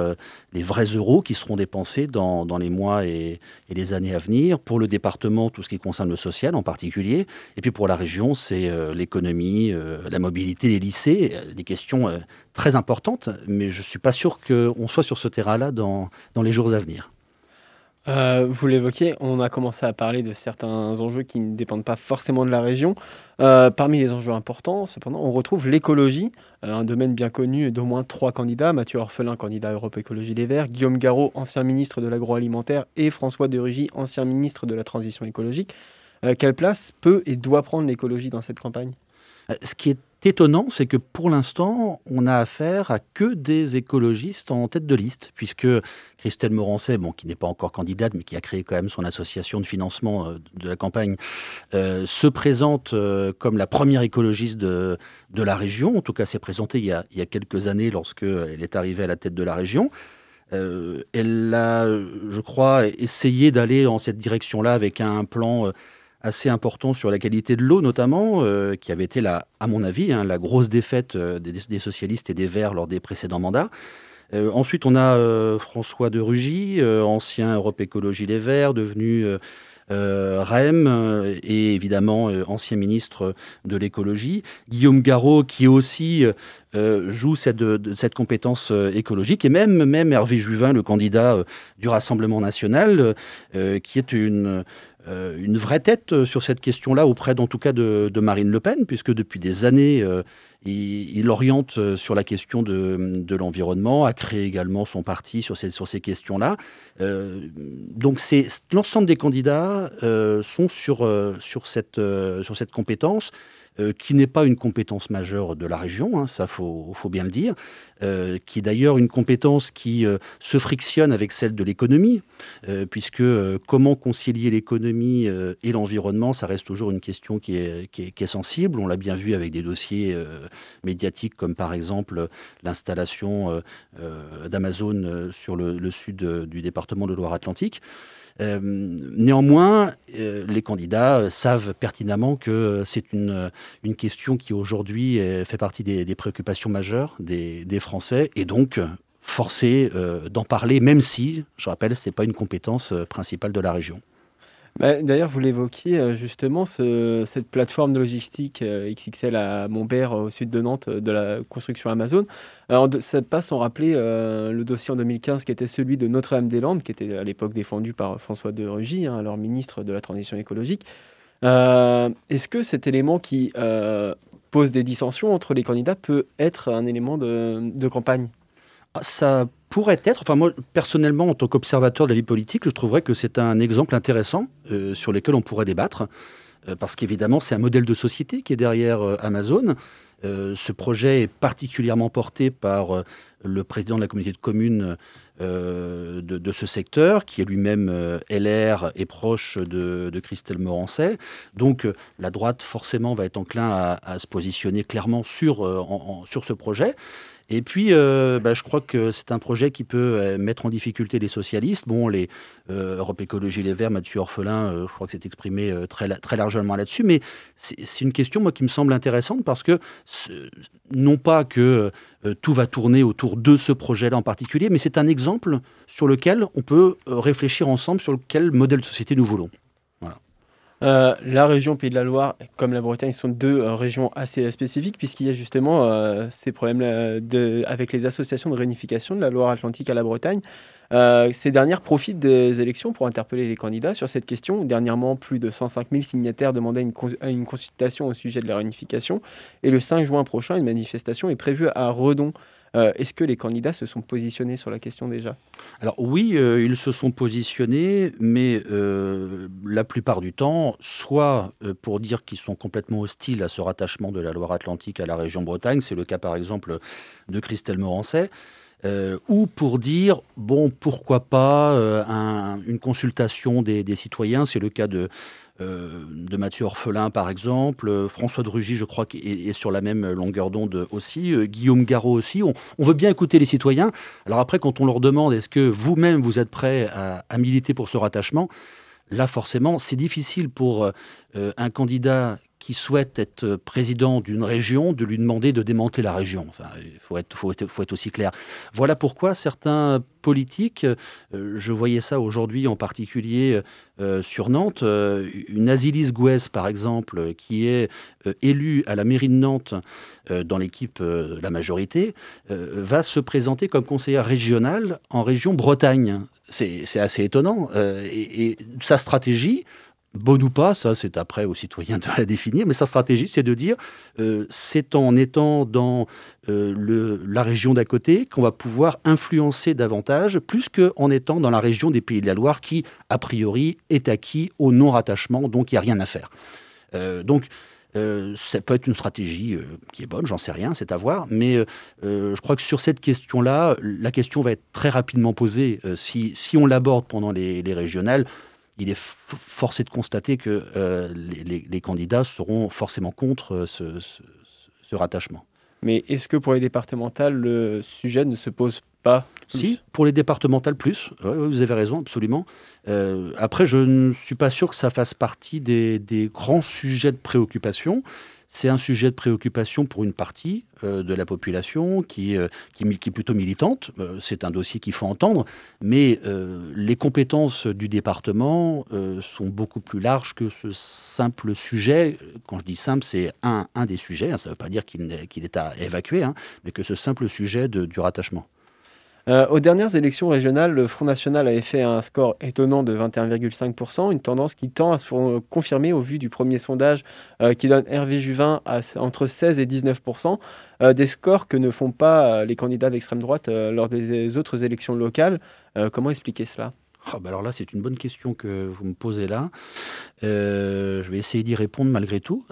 les vrais euros qui seront dépensés dans, les mois et, les années à venir. Pour le département, tout ce qui concerne le social en particulier. Et puis pour la région, c'est l'économie, la mobilité, les lycées, des questions très importantes. Mais je ne suis pas sûr qu'on soit sur ce terrain-là dans les jours à venir. Euh, vous l'évoquez, on a commencé à parler de certains enjeux qui ne dépendent pas forcément de la région. Euh, parmi les enjeux importants, cependant, on retrouve l'écologie, euh, un domaine bien connu d'au moins trois candidats. Mathieu Orphelin, candidat Europe Écologie Les Verts, Guillaume Garot, ancien ministre de l'agroalimentaire, et François de Rugy, ancien ministre de la transition écologique. quelle place peut et doit prendre l'écologie dans cette campagne? Étonnant, c'est que pour l'instant, on a affaire à que des écologistes en tête de liste, puisque Christelle Morancet, bon, qui n'est pas encore candidate, mais qui a créé quand même son association de financement euh, de la campagne, euh, se présente euh, comme la première écologiste de, de la région. En tout cas, s'est présentée il y, a, il y a quelques années lorsqu'elle est arrivée à la tête de la région. elle a, je crois, essayé d'aller dans cette direction-là avec un plan assez important sur la qualité de l'eau notamment, euh, qui avait été, la, à mon avis, hein, la grosse défaite euh, des, socialistes et des Verts lors des précédents mandats. Euh, ensuite, on a François de Rugy, ancien Europe Écologie Les Verts, devenu REM, et évidemment ancien ministre de l'écologie. Guillaume Garot, qui aussi joue cette, cette compétence écologique, et même, même Hervé Juvin, le candidat du Rassemblement national, qui est une euh, une vraie tête euh, sur cette question-là, auprès d'en tout cas de, Marine Le Pen, puisque depuis des années, euh, il, oriente sur la question de, l'environnement, a créé également son parti sur ces, questions-là. donc l'ensemble des candidats sont sur, sur cette compétence. Euh, qui n'est pas une compétence majeure de la région, hein, ça faut, bien le dire, euh, qui est d'ailleurs une compétence qui euh, se frictionne avec celle de l'économie, puisque comment concilier l'économie et l'environnement, ça reste toujours une question qui est, sensible. On l'a bien vu avec des dossiers médiatiques comme par exemple l'installation d'Amazon sur le, le sud du département de Loire-Atlantique. Euh, néanmoins, euh, les candidats euh, savent pertinemment que c'est une, une question qui aujourd'hui fait partie des, préoccupations majeures des, Français et donc forcés d'en parler, même si, je rappelle, ce n'est pas une compétence principale de la région. Bah, d'ailleurs, vous l'évoquiez justement, cette plateforme de logistique XXL à Montbert, au sud de Nantes, de la construction Amazon. Alors, ça passe sans rappeler le dossier en 2015 qui était celui de Notre-Dame-des-Landes, qui était à l'époque défendu par François de Rugy, hein, alors ministre de la Transition écologique. Est-ce que cet élément qui pose des dissensions entre les candidats peut être un élément de, campagne? Ah, Ça pourrait être, enfin moi personnellement en tant qu'observateur de la vie politique, je trouverais que c'est un exemple intéressant euh, sur lequel on pourrait débattre, euh, parce qu'évidemment c'est un modèle de société qui est derrière euh, Amazon. ce projet est particulièrement porté par le président de la communauté de communes de, ce secteur, qui est lui-même LR et proche de, Christelle Morancet. Donc la droite forcément va être enclin à, se positionner clairement sur, sur ce projet. Et puis, euh, bah, je crois que c'est un projet qui peut euh, mettre en difficulté les socialistes. Bon, les euh, Europe Écologie Les Verts, Mathieu Orphelin, je crois que c'est exprimé très, très largement là-dessus. Mais c'est une question, moi, qui me semble intéressante parce que non pas que tout va tourner autour de ce projet-là en particulier, mais c'est un exemple sur lequel on peut réfléchir ensemble sur quel modèle de société nous voulons. Euh, la région Pays de la Loire, comme la Bretagne, sont deux euh, régions assez spécifiques, puisqu'il y a justement euh, ces problèmes avec les associations de réunification de la Loire-Atlantique à la Bretagne. ces dernières profitent des élections pour interpeller les candidats sur cette question. Dernièrement, plus de 105 000 signataires demandaient une, une consultation au sujet de la réunification. Et le 5 juin prochain, une manifestation est prévue à Redon. Euh, est-ce que les candidats se sont positionnés sur la question déjà? Alors oui, euh, ils se sont positionnés, mais euh, la plupart du temps, soit pour dire qu'ils sont complètement hostiles à ce rattachement de la Loire-Atlantique à la région Bretagne, c'est le cas par exemple de Christelle Morancet, ou pour dire, bon, pourquoi pas une consultation des citoyens, c'est le cas de euh, de Mathieu Orphelin, par exemple. Euh, François de Rugy, je crois, est, sur la même longueur d'onde aussi. Euh, Guillaume Garot aussi. On, veut bien écouter les citoyens. Alors après, quand on leur demande est-ce que vous-même vous êtes prêt à, militer pour ce rattachement, là forcément, c'est difficile pour un candidat qui souhaite être président d'une région, de lui demander de démanteler la région. Il faut être, aussi clair. Voilà pourquoi certains politiques, euh, je voyais ça aujourd'hui en particulier euh, sur Nantes, euh, une Asilis Gouès par exemple, qui est élue à la mairie de Nantes dans l'équipe La Majorité, va se présenter comme conseillère régionale en région Bretagne. C'est assez étonnant. et sa stratégie, bonne ou pas, ça c'est après aux citoyens de la définir, mais sa stratégie c'est de dire euh, c'est en étant dans euh, la région d'à côté qu'on va pouvoir influencer davantage, plus qu'en étant dans la région des Pays de la Loire qui, a priori, est acquis au non-rattachement, donc il n'y a rien à faire. Euh, donc ça peut être une stratégie qui est bonne, j'en sais rien, c'est à voir, mais je crois que sur cette question-là, la question va être très rapidement posée si, si on l'aborde pendant les, les régionales il est forcé de constater que euh, les, candidats seront forcément contre euh, ce, rattachement. Mais est-ce que pour les départementales, le sujet ne se pose pas Si, pour les départementales, plus. vous avez raison, absolument. Euh, après, je ne suis pas sûr que ça fasse partie des, des grands sujets de préoccupation. C'est un sujet de préoccupation pour une partie euh, de la population qui, euh, qui, est plutôt militante. Euh, c'est un dossier qu'il faut entendre, mais les compétences du département sont beaucoup plus larges que ce simple sujet. Quand je dis simple, c'est un, un des sujets. Hein. ça ne veut pas dire qu'il est, à évacuer, hein, mais que ce simple sujet du rattachement. Euh, aux dernières élections régionales, le Front National avait fait un score étonnant de 21,5%, une tendance qui tend à se confirmer au vu du premier sondage euh, qui donne Hervé Juvin entre 16 et 19%, euh, des scores que ne font pas les candidats d'extrême droite lors des autres élections locales. comment expliquer cela? Ah, bah alors là, c'est une bonne question que vous me posez là. je vais essayer d'y répondre malgré tout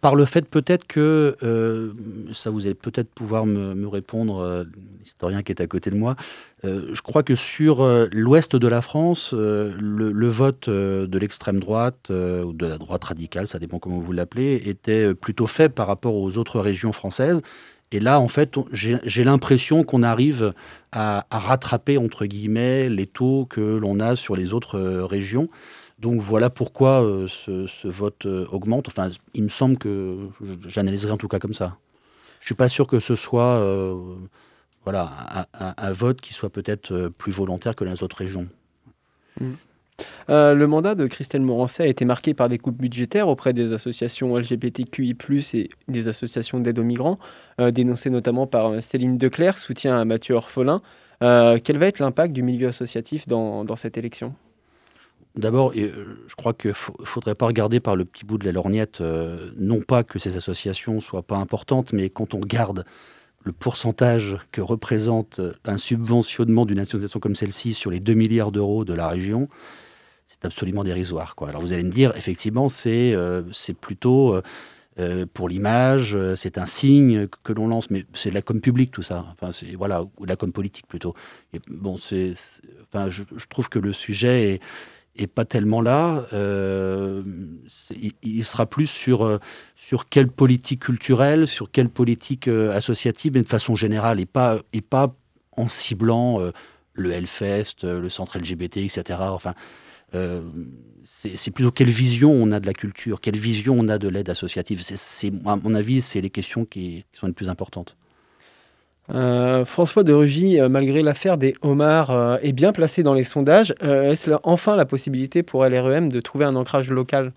par le fait peut-être que, euh, ça vous allez peut-être pouvoir me, répondre, euh, l'historien qui est à côté de moi, euh, je crois que sur l'ouest de la France, le, vote de l'extrême droite ou de la droite radicale, ça dépend comment vous l'appelez, était plutôt faible par rapport aux autres régions françaises. Et là, en fait, j'ai l'impression qu'on arrive à, rattraper, entre guillemets, les taux que l'on a sur les autres régions. Donc voilà pourquoi euh, ce, vote euh, augmente. Enfin, il me semble que j'analyserai en tout cas comme ça. Je suis pas sûr que ce soit. Euh, voilà, un, vote qui soit peut-être plus volontaire que les autres régions. Mmh. le mandat de Christelle Morancet a été marqué par des coupes budgétaires auprès des associations LGBTQI+, et des associations d'aide aux migrants, dénoncées notamment par Céline Declerc, soutien à Mathieu Orphelin. quel va être l'impact du milieu associatif dans cette élection? D'abord, euh, je crois qu'il ne faudrait pas regarder par le petit bout de la lorgnette, euh, non pas que ces associations soient pas importantes, mais quand on regarde le pourcentage que représente un subventionnement d'une association comme celle-ci sur les 2 milliards d'euros de la région, c'est absolument dérisoire. Alors vous allez me dire, effectivement, c'est euh, plutôt pour l'image, c'est un signe que, l'on lance, mais c'est de la com publique tout ça, enfin, voilà, ou de la com politique plutôt. Bon, c'est, enfin, je, trouve que le sujet est et pas tellement là. Euh, il, sera plus sur, euh, sur quelle politique culturelle, sur quelle politique euh, associative, mais de façon générale, et pas, et pas en ciblant le Hellfest, le centre LGBT, etc. Enfin, c'est plutôt quelle vision on a de la culture, quelle vision on a de l'aide associative. C'est, à mon avis, c'est les questions qui sont les plus importantes. Euh, François de Rugy, euh, malgré l'affaire des homards, euh, est bien placé dans les sondages. Est-ce enfin la possibilité pour LREM de trouver un ancrage local?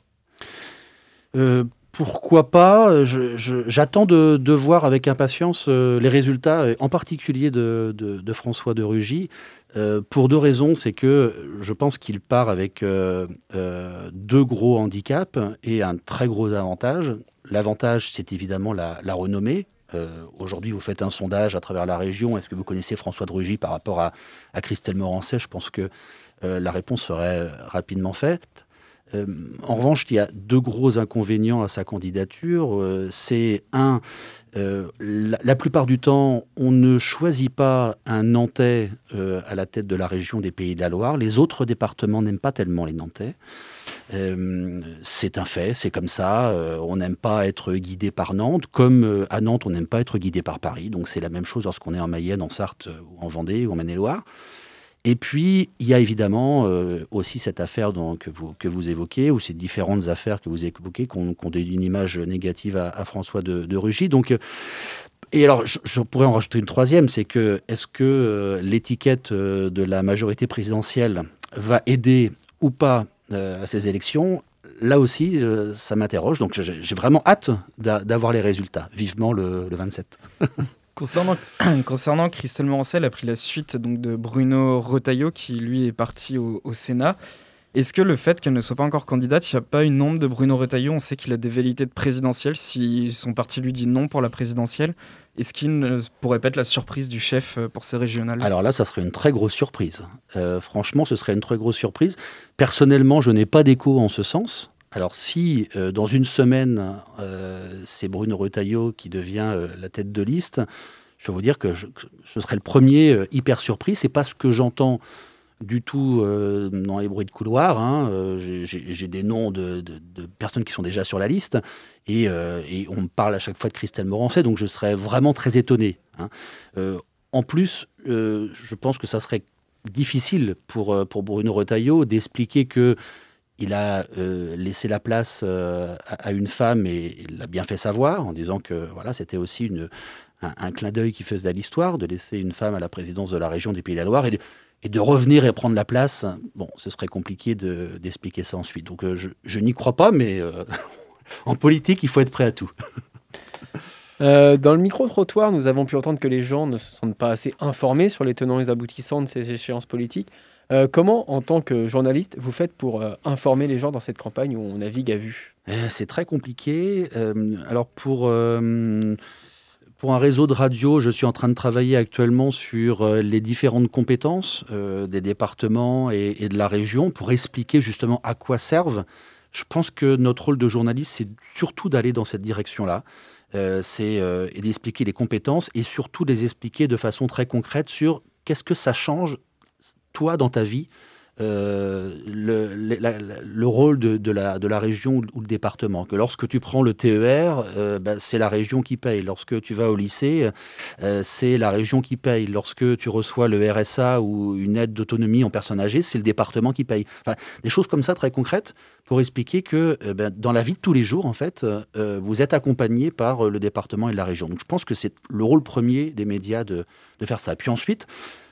Pourquoi pas? J'attends de, voir avec impatience les résultats, en particulier de, François de Rugy, pour deux raisons. C'est que je pense qu'il part avec deux gros handicaps et un très gros avantage. L'avantage, c'est évidemment la renommée. Euh, aujourd'hui, vous faites un sondage à travers la région. Est-ce que vous connaissez François de Rugy par rapport à, Christelle Morancet? Je pense que euh, la réponse serait rapidement faite. Euh, en revanche, il y a deux gros inconvénients à sa candidature. c'est un, la, plupart du temps, on ne choisit pas un Nantais à la tête de la région des Pays de la Loire. Les autres départements n'aiment pas tellement les Nantais. Euh, c'est un fait, c'est comme ça. Euh, on n'aime pas être guidé par Nantes, comme euh, à Nantes, on n'aime pas être guidé par Paris. Donc c'est la même chose lorsqu'on est en Mayenne, en Sarthe, en Vendée, ou en Maine-et-Loire. Et puis, il y a évidemment aussi cette affaire que, vous, que vous évoquez, ou ces différentes affaires que vous évoquez, qui ont, donné une image négative à, François de, de, Rugy. Donc, et alors, je, pourrais en rajouter une troisième, c'est que est-ce que l'étiquette de la majorité présidentielle va aider ou pas euh, à ces élections, là aussi, euh, ça m'interroge. Donc j'ai vraiment hâte d'avoir les résultats. Vivement le, 27. Concernant, Christelle Morancel, a pris la suite donc, de Bruno Retailleau, qui lui est parti au, Sénat. Est-ce que le fait qu'elle ne soit pas encore candidate, il n'y a pas une ombre de Bruno Retailleau? On sait qu'il a des velléités de présidentielle. Si son parti lui dit non pour la présidentielle, est-ce qu'il ne pourrait pas être la surprise du chef euh, pour ces régionales? Alors là, ça serait une très grosse surprise. Euh, franchement, ce serait une très grosse surprise. Personnellement, je n'ai pas d'écho en ce sens. Alors si euh, dans une semaine, c'est Bruno Retailleau qui devient la tête de liste, je peux vous dire que, ce serait le premier hyper surpris. C'est pas ce que j'entends du tout euh, dans les bruits de couloir. Hein. Euh, j'ai des noms de, personnes qui sont déjà sur la liste euh, et, on me parle à chaque fois de Christelle Morancet, donc je serais vraiment très étonné. Hein. en plus, je pense que ça serait difficile pour, pour Bruno Retailleau d'expliquer que il a laissé la place à, une femme et il l'a bien fait savoir en disant que voilà, c'était aussi une, un, clin d'œil qui faisait à l'histoire de laisser une femme à la présidence de la région des Pays de la Loire et de revenir et prendre la place, bon, ce serait compliqué d'expliquer ça ensuite. Donc euh, je, n'y crois pas, mais euh, en politique, il faut être prêt à tout. Euh, dans le micro-trottoir, nous avons pu entendre que les gens ne se sentent pas assez informés sur les tenants et aboutissants de ces échéances politiques. Comment, en tant que journaliste, vous faites pour informer les gens dans cette campagne où on navigue à vue? C'est très compliqué. alors pour pour un réseau de radio, je suis en train de travailler actuellement sur euh, les différentes compétences euh, des départements et, de la région pour expliquer justement à quoi servent. Je pense que notre rôle de journaliste, c'est surtout d'aller dans cette direction-là. Euh, c'est d'expliquer les compétences et surtout les expliquer de façon très concrète sur qu'est-ce que ça change, toi, dans ta vie, euh, le, le, rôle de, la, région ou le département. Que lorsque tu prends le TER, euh, ben, c'est la région qui paye. Lorsque tu vas au lycée, euh, c'est la région qui paye. Lorsque tu reçois le RSA ou une aide d'autonomie en personne âgée, c'est le département qui paye. Des choses comme ça très concrètes pour expliquer que ben, dans la vie de tous les jours, en fait, vous êtes accompagné par le département et la région. Donc je pense que c'est le rôle premier des médias de, de faire ça. Puis ensuite,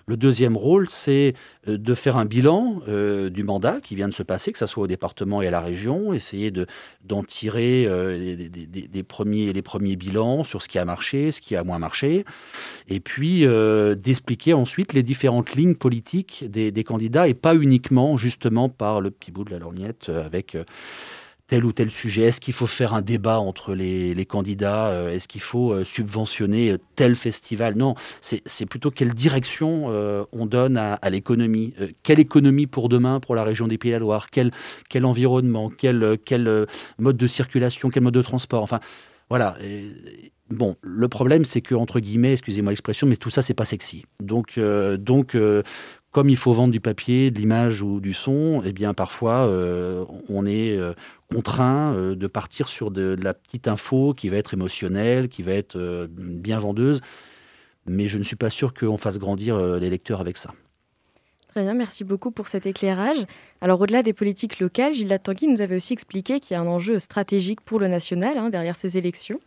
le deuxième rôle, c'est euh, de faire un bilan euh, du mandat qui vient de se passer, que ce soit au département et à la région, essayer d'en tirer euh, les premiers bilans sur ce qui a marché, ce qui a moins marché, et puis d'expliquer ensuite les différentes lignes politiques des, candidats et pas uniquement justement par le petit bout de la lorgnette avec tel ou tel sujet? Est-ce qu'il faut faire un débat entre les, candidats euh, Est-ce qu'il faut euh, subventionner euh, tel festival? Non, c'est plutôt quelle direction on donne à, l'économie. quelle économie pour demain pour la région des Pays de la Loire quel, environnement quel, quel mode de circulation? Quel mode de transport? Enfin, voilà. Bon, le problème, c'est que entre guillemets, excusez-moi l'expression, mais tout ça, c'est pas sexy. Donc, donc, comme il faut vendre du papier, de l'image ou du son, eh bien parfois on est contraint euh, de partir sur de, la petite info qui va être émotionnelle, qui va être euh, bien vendeuse. Mais je ne suis pas sûr qu'on fasse grandir euh, les lecteurs avec ça. Très bien, merci beaucoup pour cet éclairage. Alors au-delà des politiques locales, Gilles Tanguy nous avait aussi expliqué qu'il y a un enjeu stratégique pour le national hein, derrière ces élections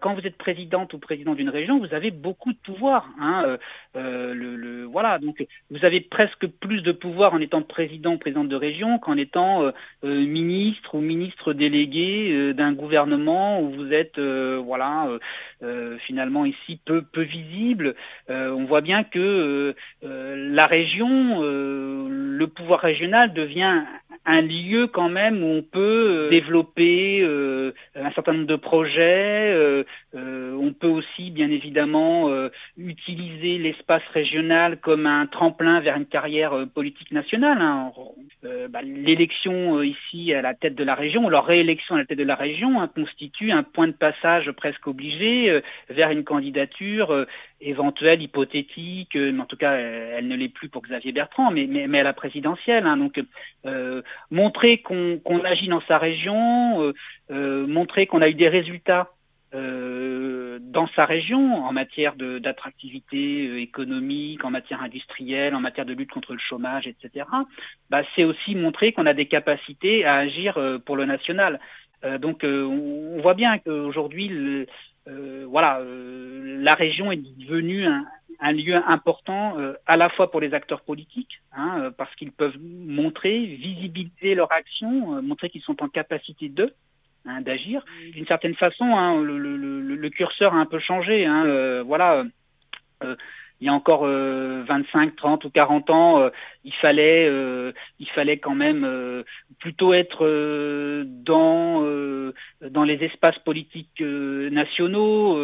quand vous êtes présidente ou président d'une région, vous avez beaucoup de pouvoir. Hein, euh, euh, le, voilà, donc vous avez presque plus de pouvoir en étant président ou présidente de région qu'en étant euh, ministre ou ministre délégué d'un gouvernement où vous êtes, voilà, finalement ici peu peu visible. on voit bien que la région, le pouvoir régional devient un lieu quand même où on peut euh, développer euh, un certain nombre de projets. Euh, on peut aussi, bien évidemment, utiliser l'espace régional comme un tremplin vers une carrière politique nationale. Hein. Bah, l'élection ici à la tête de la région, leur réélection à la tête de la région, hein, constitue un point de passage presque obligé vers une candidature éventuelle, hypothétique, mais en tout cas, elle ne l'est plus pour Xavier Bertrand, mais, mais, à la présidentielle. Hein. donc, montrer qu'on agit dans sa région, euh, euh, montrer qu'on a eu des résultats euh, dans sa région en matière d'attractivité économique, en matière industrielle, en matière de lutte contre le chômage, etc. Bah, c'est aussi montrer qu'on a des capacités à agir pour le national. donc on voit bien qu'aujourd'hui, voilà, la région est devenue un, un lieu important euh, à la fois pour les acteurs politiques, hein, euh, parce qu'ils peuvent montrer, visibiliser leur action, euh, montrer qu'ils sont en capacité d'eux hein, d'agir. D'une certaine façon, hein, le, curseur a un peu changé. voilà il y a encore 25, 30 ou 40 ans, il, fallait, il fallait quand même plutôt être dans, dans les espaces politiques nationaux,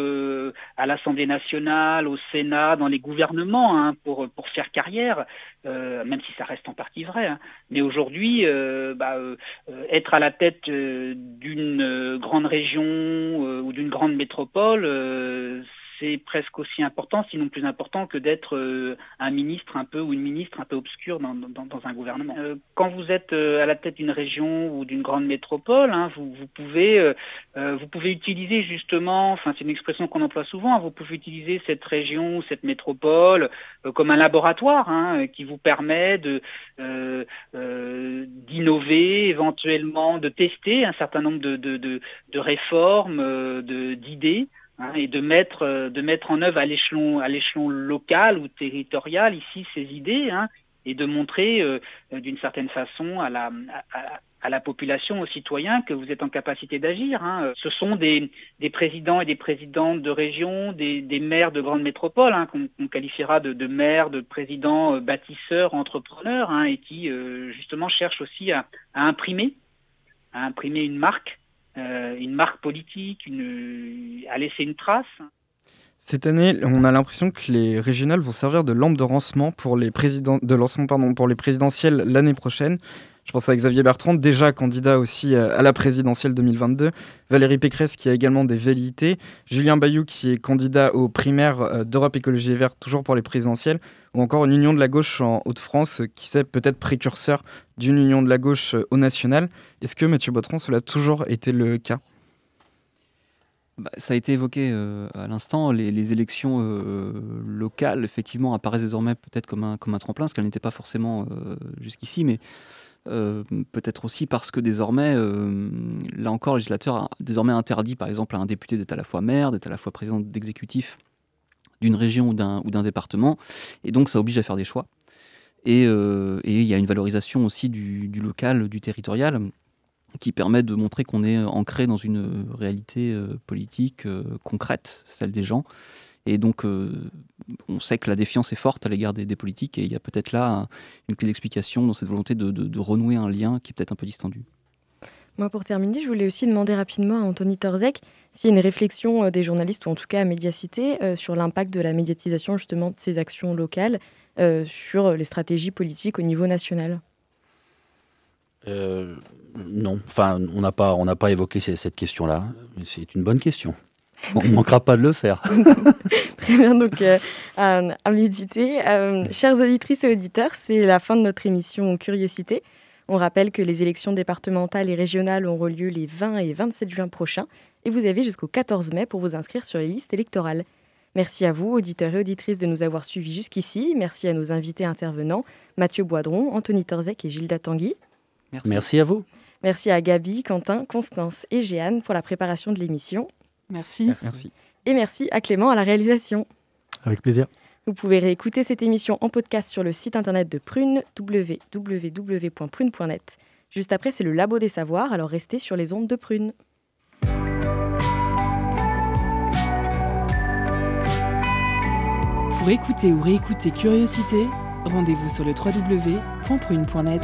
à l'Assemblée nationale, au Sénat, dans les gouvernements, hein, pour, pour faire carrière, même si ça reste en partie vrai. Hein. Mais aujourd'hui, bah, être à la tête d'une grande région ou d'une grande métropole, c'est presque aussi important, sinon plus important, que d'être euh, un ministre un peu ou une ministre un peu obscure dans, un gouvernement. Euh, quand vous êtes euh, à la tête d'une région ou d'une grande métropole, hein, vous, pouvez, utiliser justement, enfin c'est une expression qu'on emploie souvent, vous pouvez utiliser cette région cette métropole comme un laboratoire hein, qui vous permet d'innover, éventuellement de tester un certain nombre de réformes, d'idées. Hein, et de mettre, euh, de mettre en œuvre à l'échelon, à l'échelon local ou territorial ici ces idées hein, et de montrer euh, d'une certaine façon à la, à, la population, aux citoyens que vous êtes en capacité d'agir. Hein. Ce sont des, des, présidents et des présidentes de régions, des, des maires de grandes métropoles qu'on qualifiera de, de, maires, de présidents euh, bâtisseurs, entrepreneurs et qui justement cherchent aussi à, à imprimer, à imprimer une marque euh, une marque politique, une, à laisser une trace. Cette année, on a l'impression que les régionales vont servir de lampe de lancement pour les, présidents, de lancement, pardon, pour les présidentielles l'année prochaine. Je pense à Xavier Bertrand, déjà candidat aussi à la présidentielle 2022, Valérie Pécresse qui a également des velléités, Julien Bayou qui est candidat aux primaires d'Europe Écologie et Vert, toujours pour les présidentielles, ou encore une union de la gauche en Haute-France qui s'est peut-être précurseur d'une union de la gauche au national. Est-ce que Mathieu Botron, cela a toujours été le cas? Bah, ça a été évoqué euh, à l'instant, les, élections euh, locales, effectivement, apparaissent désormais peut-être comme un, comme un tremplin, ce qu'elles n'étaient pas forcément euh, jusqu'ici, mais peut-être aussi parce que désormais, là encore, le législateur a désormais interdit, par exemple, à un député d'être à la fois maire, d'être à la fois président d'exécutif d'une région ou d'un département, et donc ça oblige à faire des choix. Et il y a une valorisation aussi du, local, du territorial, qui permet de montrer qu'on est ancré dans une euh, réalité euh, politique euh, concrète, celle des gens. Et donc, on sait que la défiance est forte à l'égard des, politiques, et il y a peut-être là une clé d'explication dans cette volonté de, renouer un lien qui est peut-être un peu distendu. Moi, pour terminer, je voulais aussi demander rapidement à Anthony Torzek s'il y a une réflexion des journalistes, ou en tout cas à Médiacité, sur l'impact de la médiatisation justement de ces actions locales sur les stratégies politiques au niveau national. Euh, non, enfin, on n'a pas, on n'a pas évoqué cette question-là. C'est une bonne question. On ne manquera pas de le faire. Très bien, donc euh, à, méditer. Euh, chères auditrices et auditeurs, c'est la fin de notre émission Curiosité. On rappelle que les élections départementales et régionales auront lieu les 20 et 27 juin prochains et vous avez jusqu'au 14 mai pour vous inscrire sur les listes électorales. Merci à vous, auditeurs et auditrices, de nous avoir suivis jusqu'ici. Merci à nos invités intervenants, Mathieu Boidron, Anthony Torzek et Gilda Tanguy. Merci. à vous. Merci à Gabi, Quentin, Constance et Jeanne pour la préparation de l'émission. Merci. merci. Et merci à Clément à la réalisation. Avec plaisir. Vous pouvez réécouter cette émission en podcast sur le site internet de Prune, www.prune.net. Juste après, c'est le Labo des Savoirs, alors restez sur les ondes de Prune. Pour écouter ou réécouter Curiosité, rendez-vous sur le www.prune.net.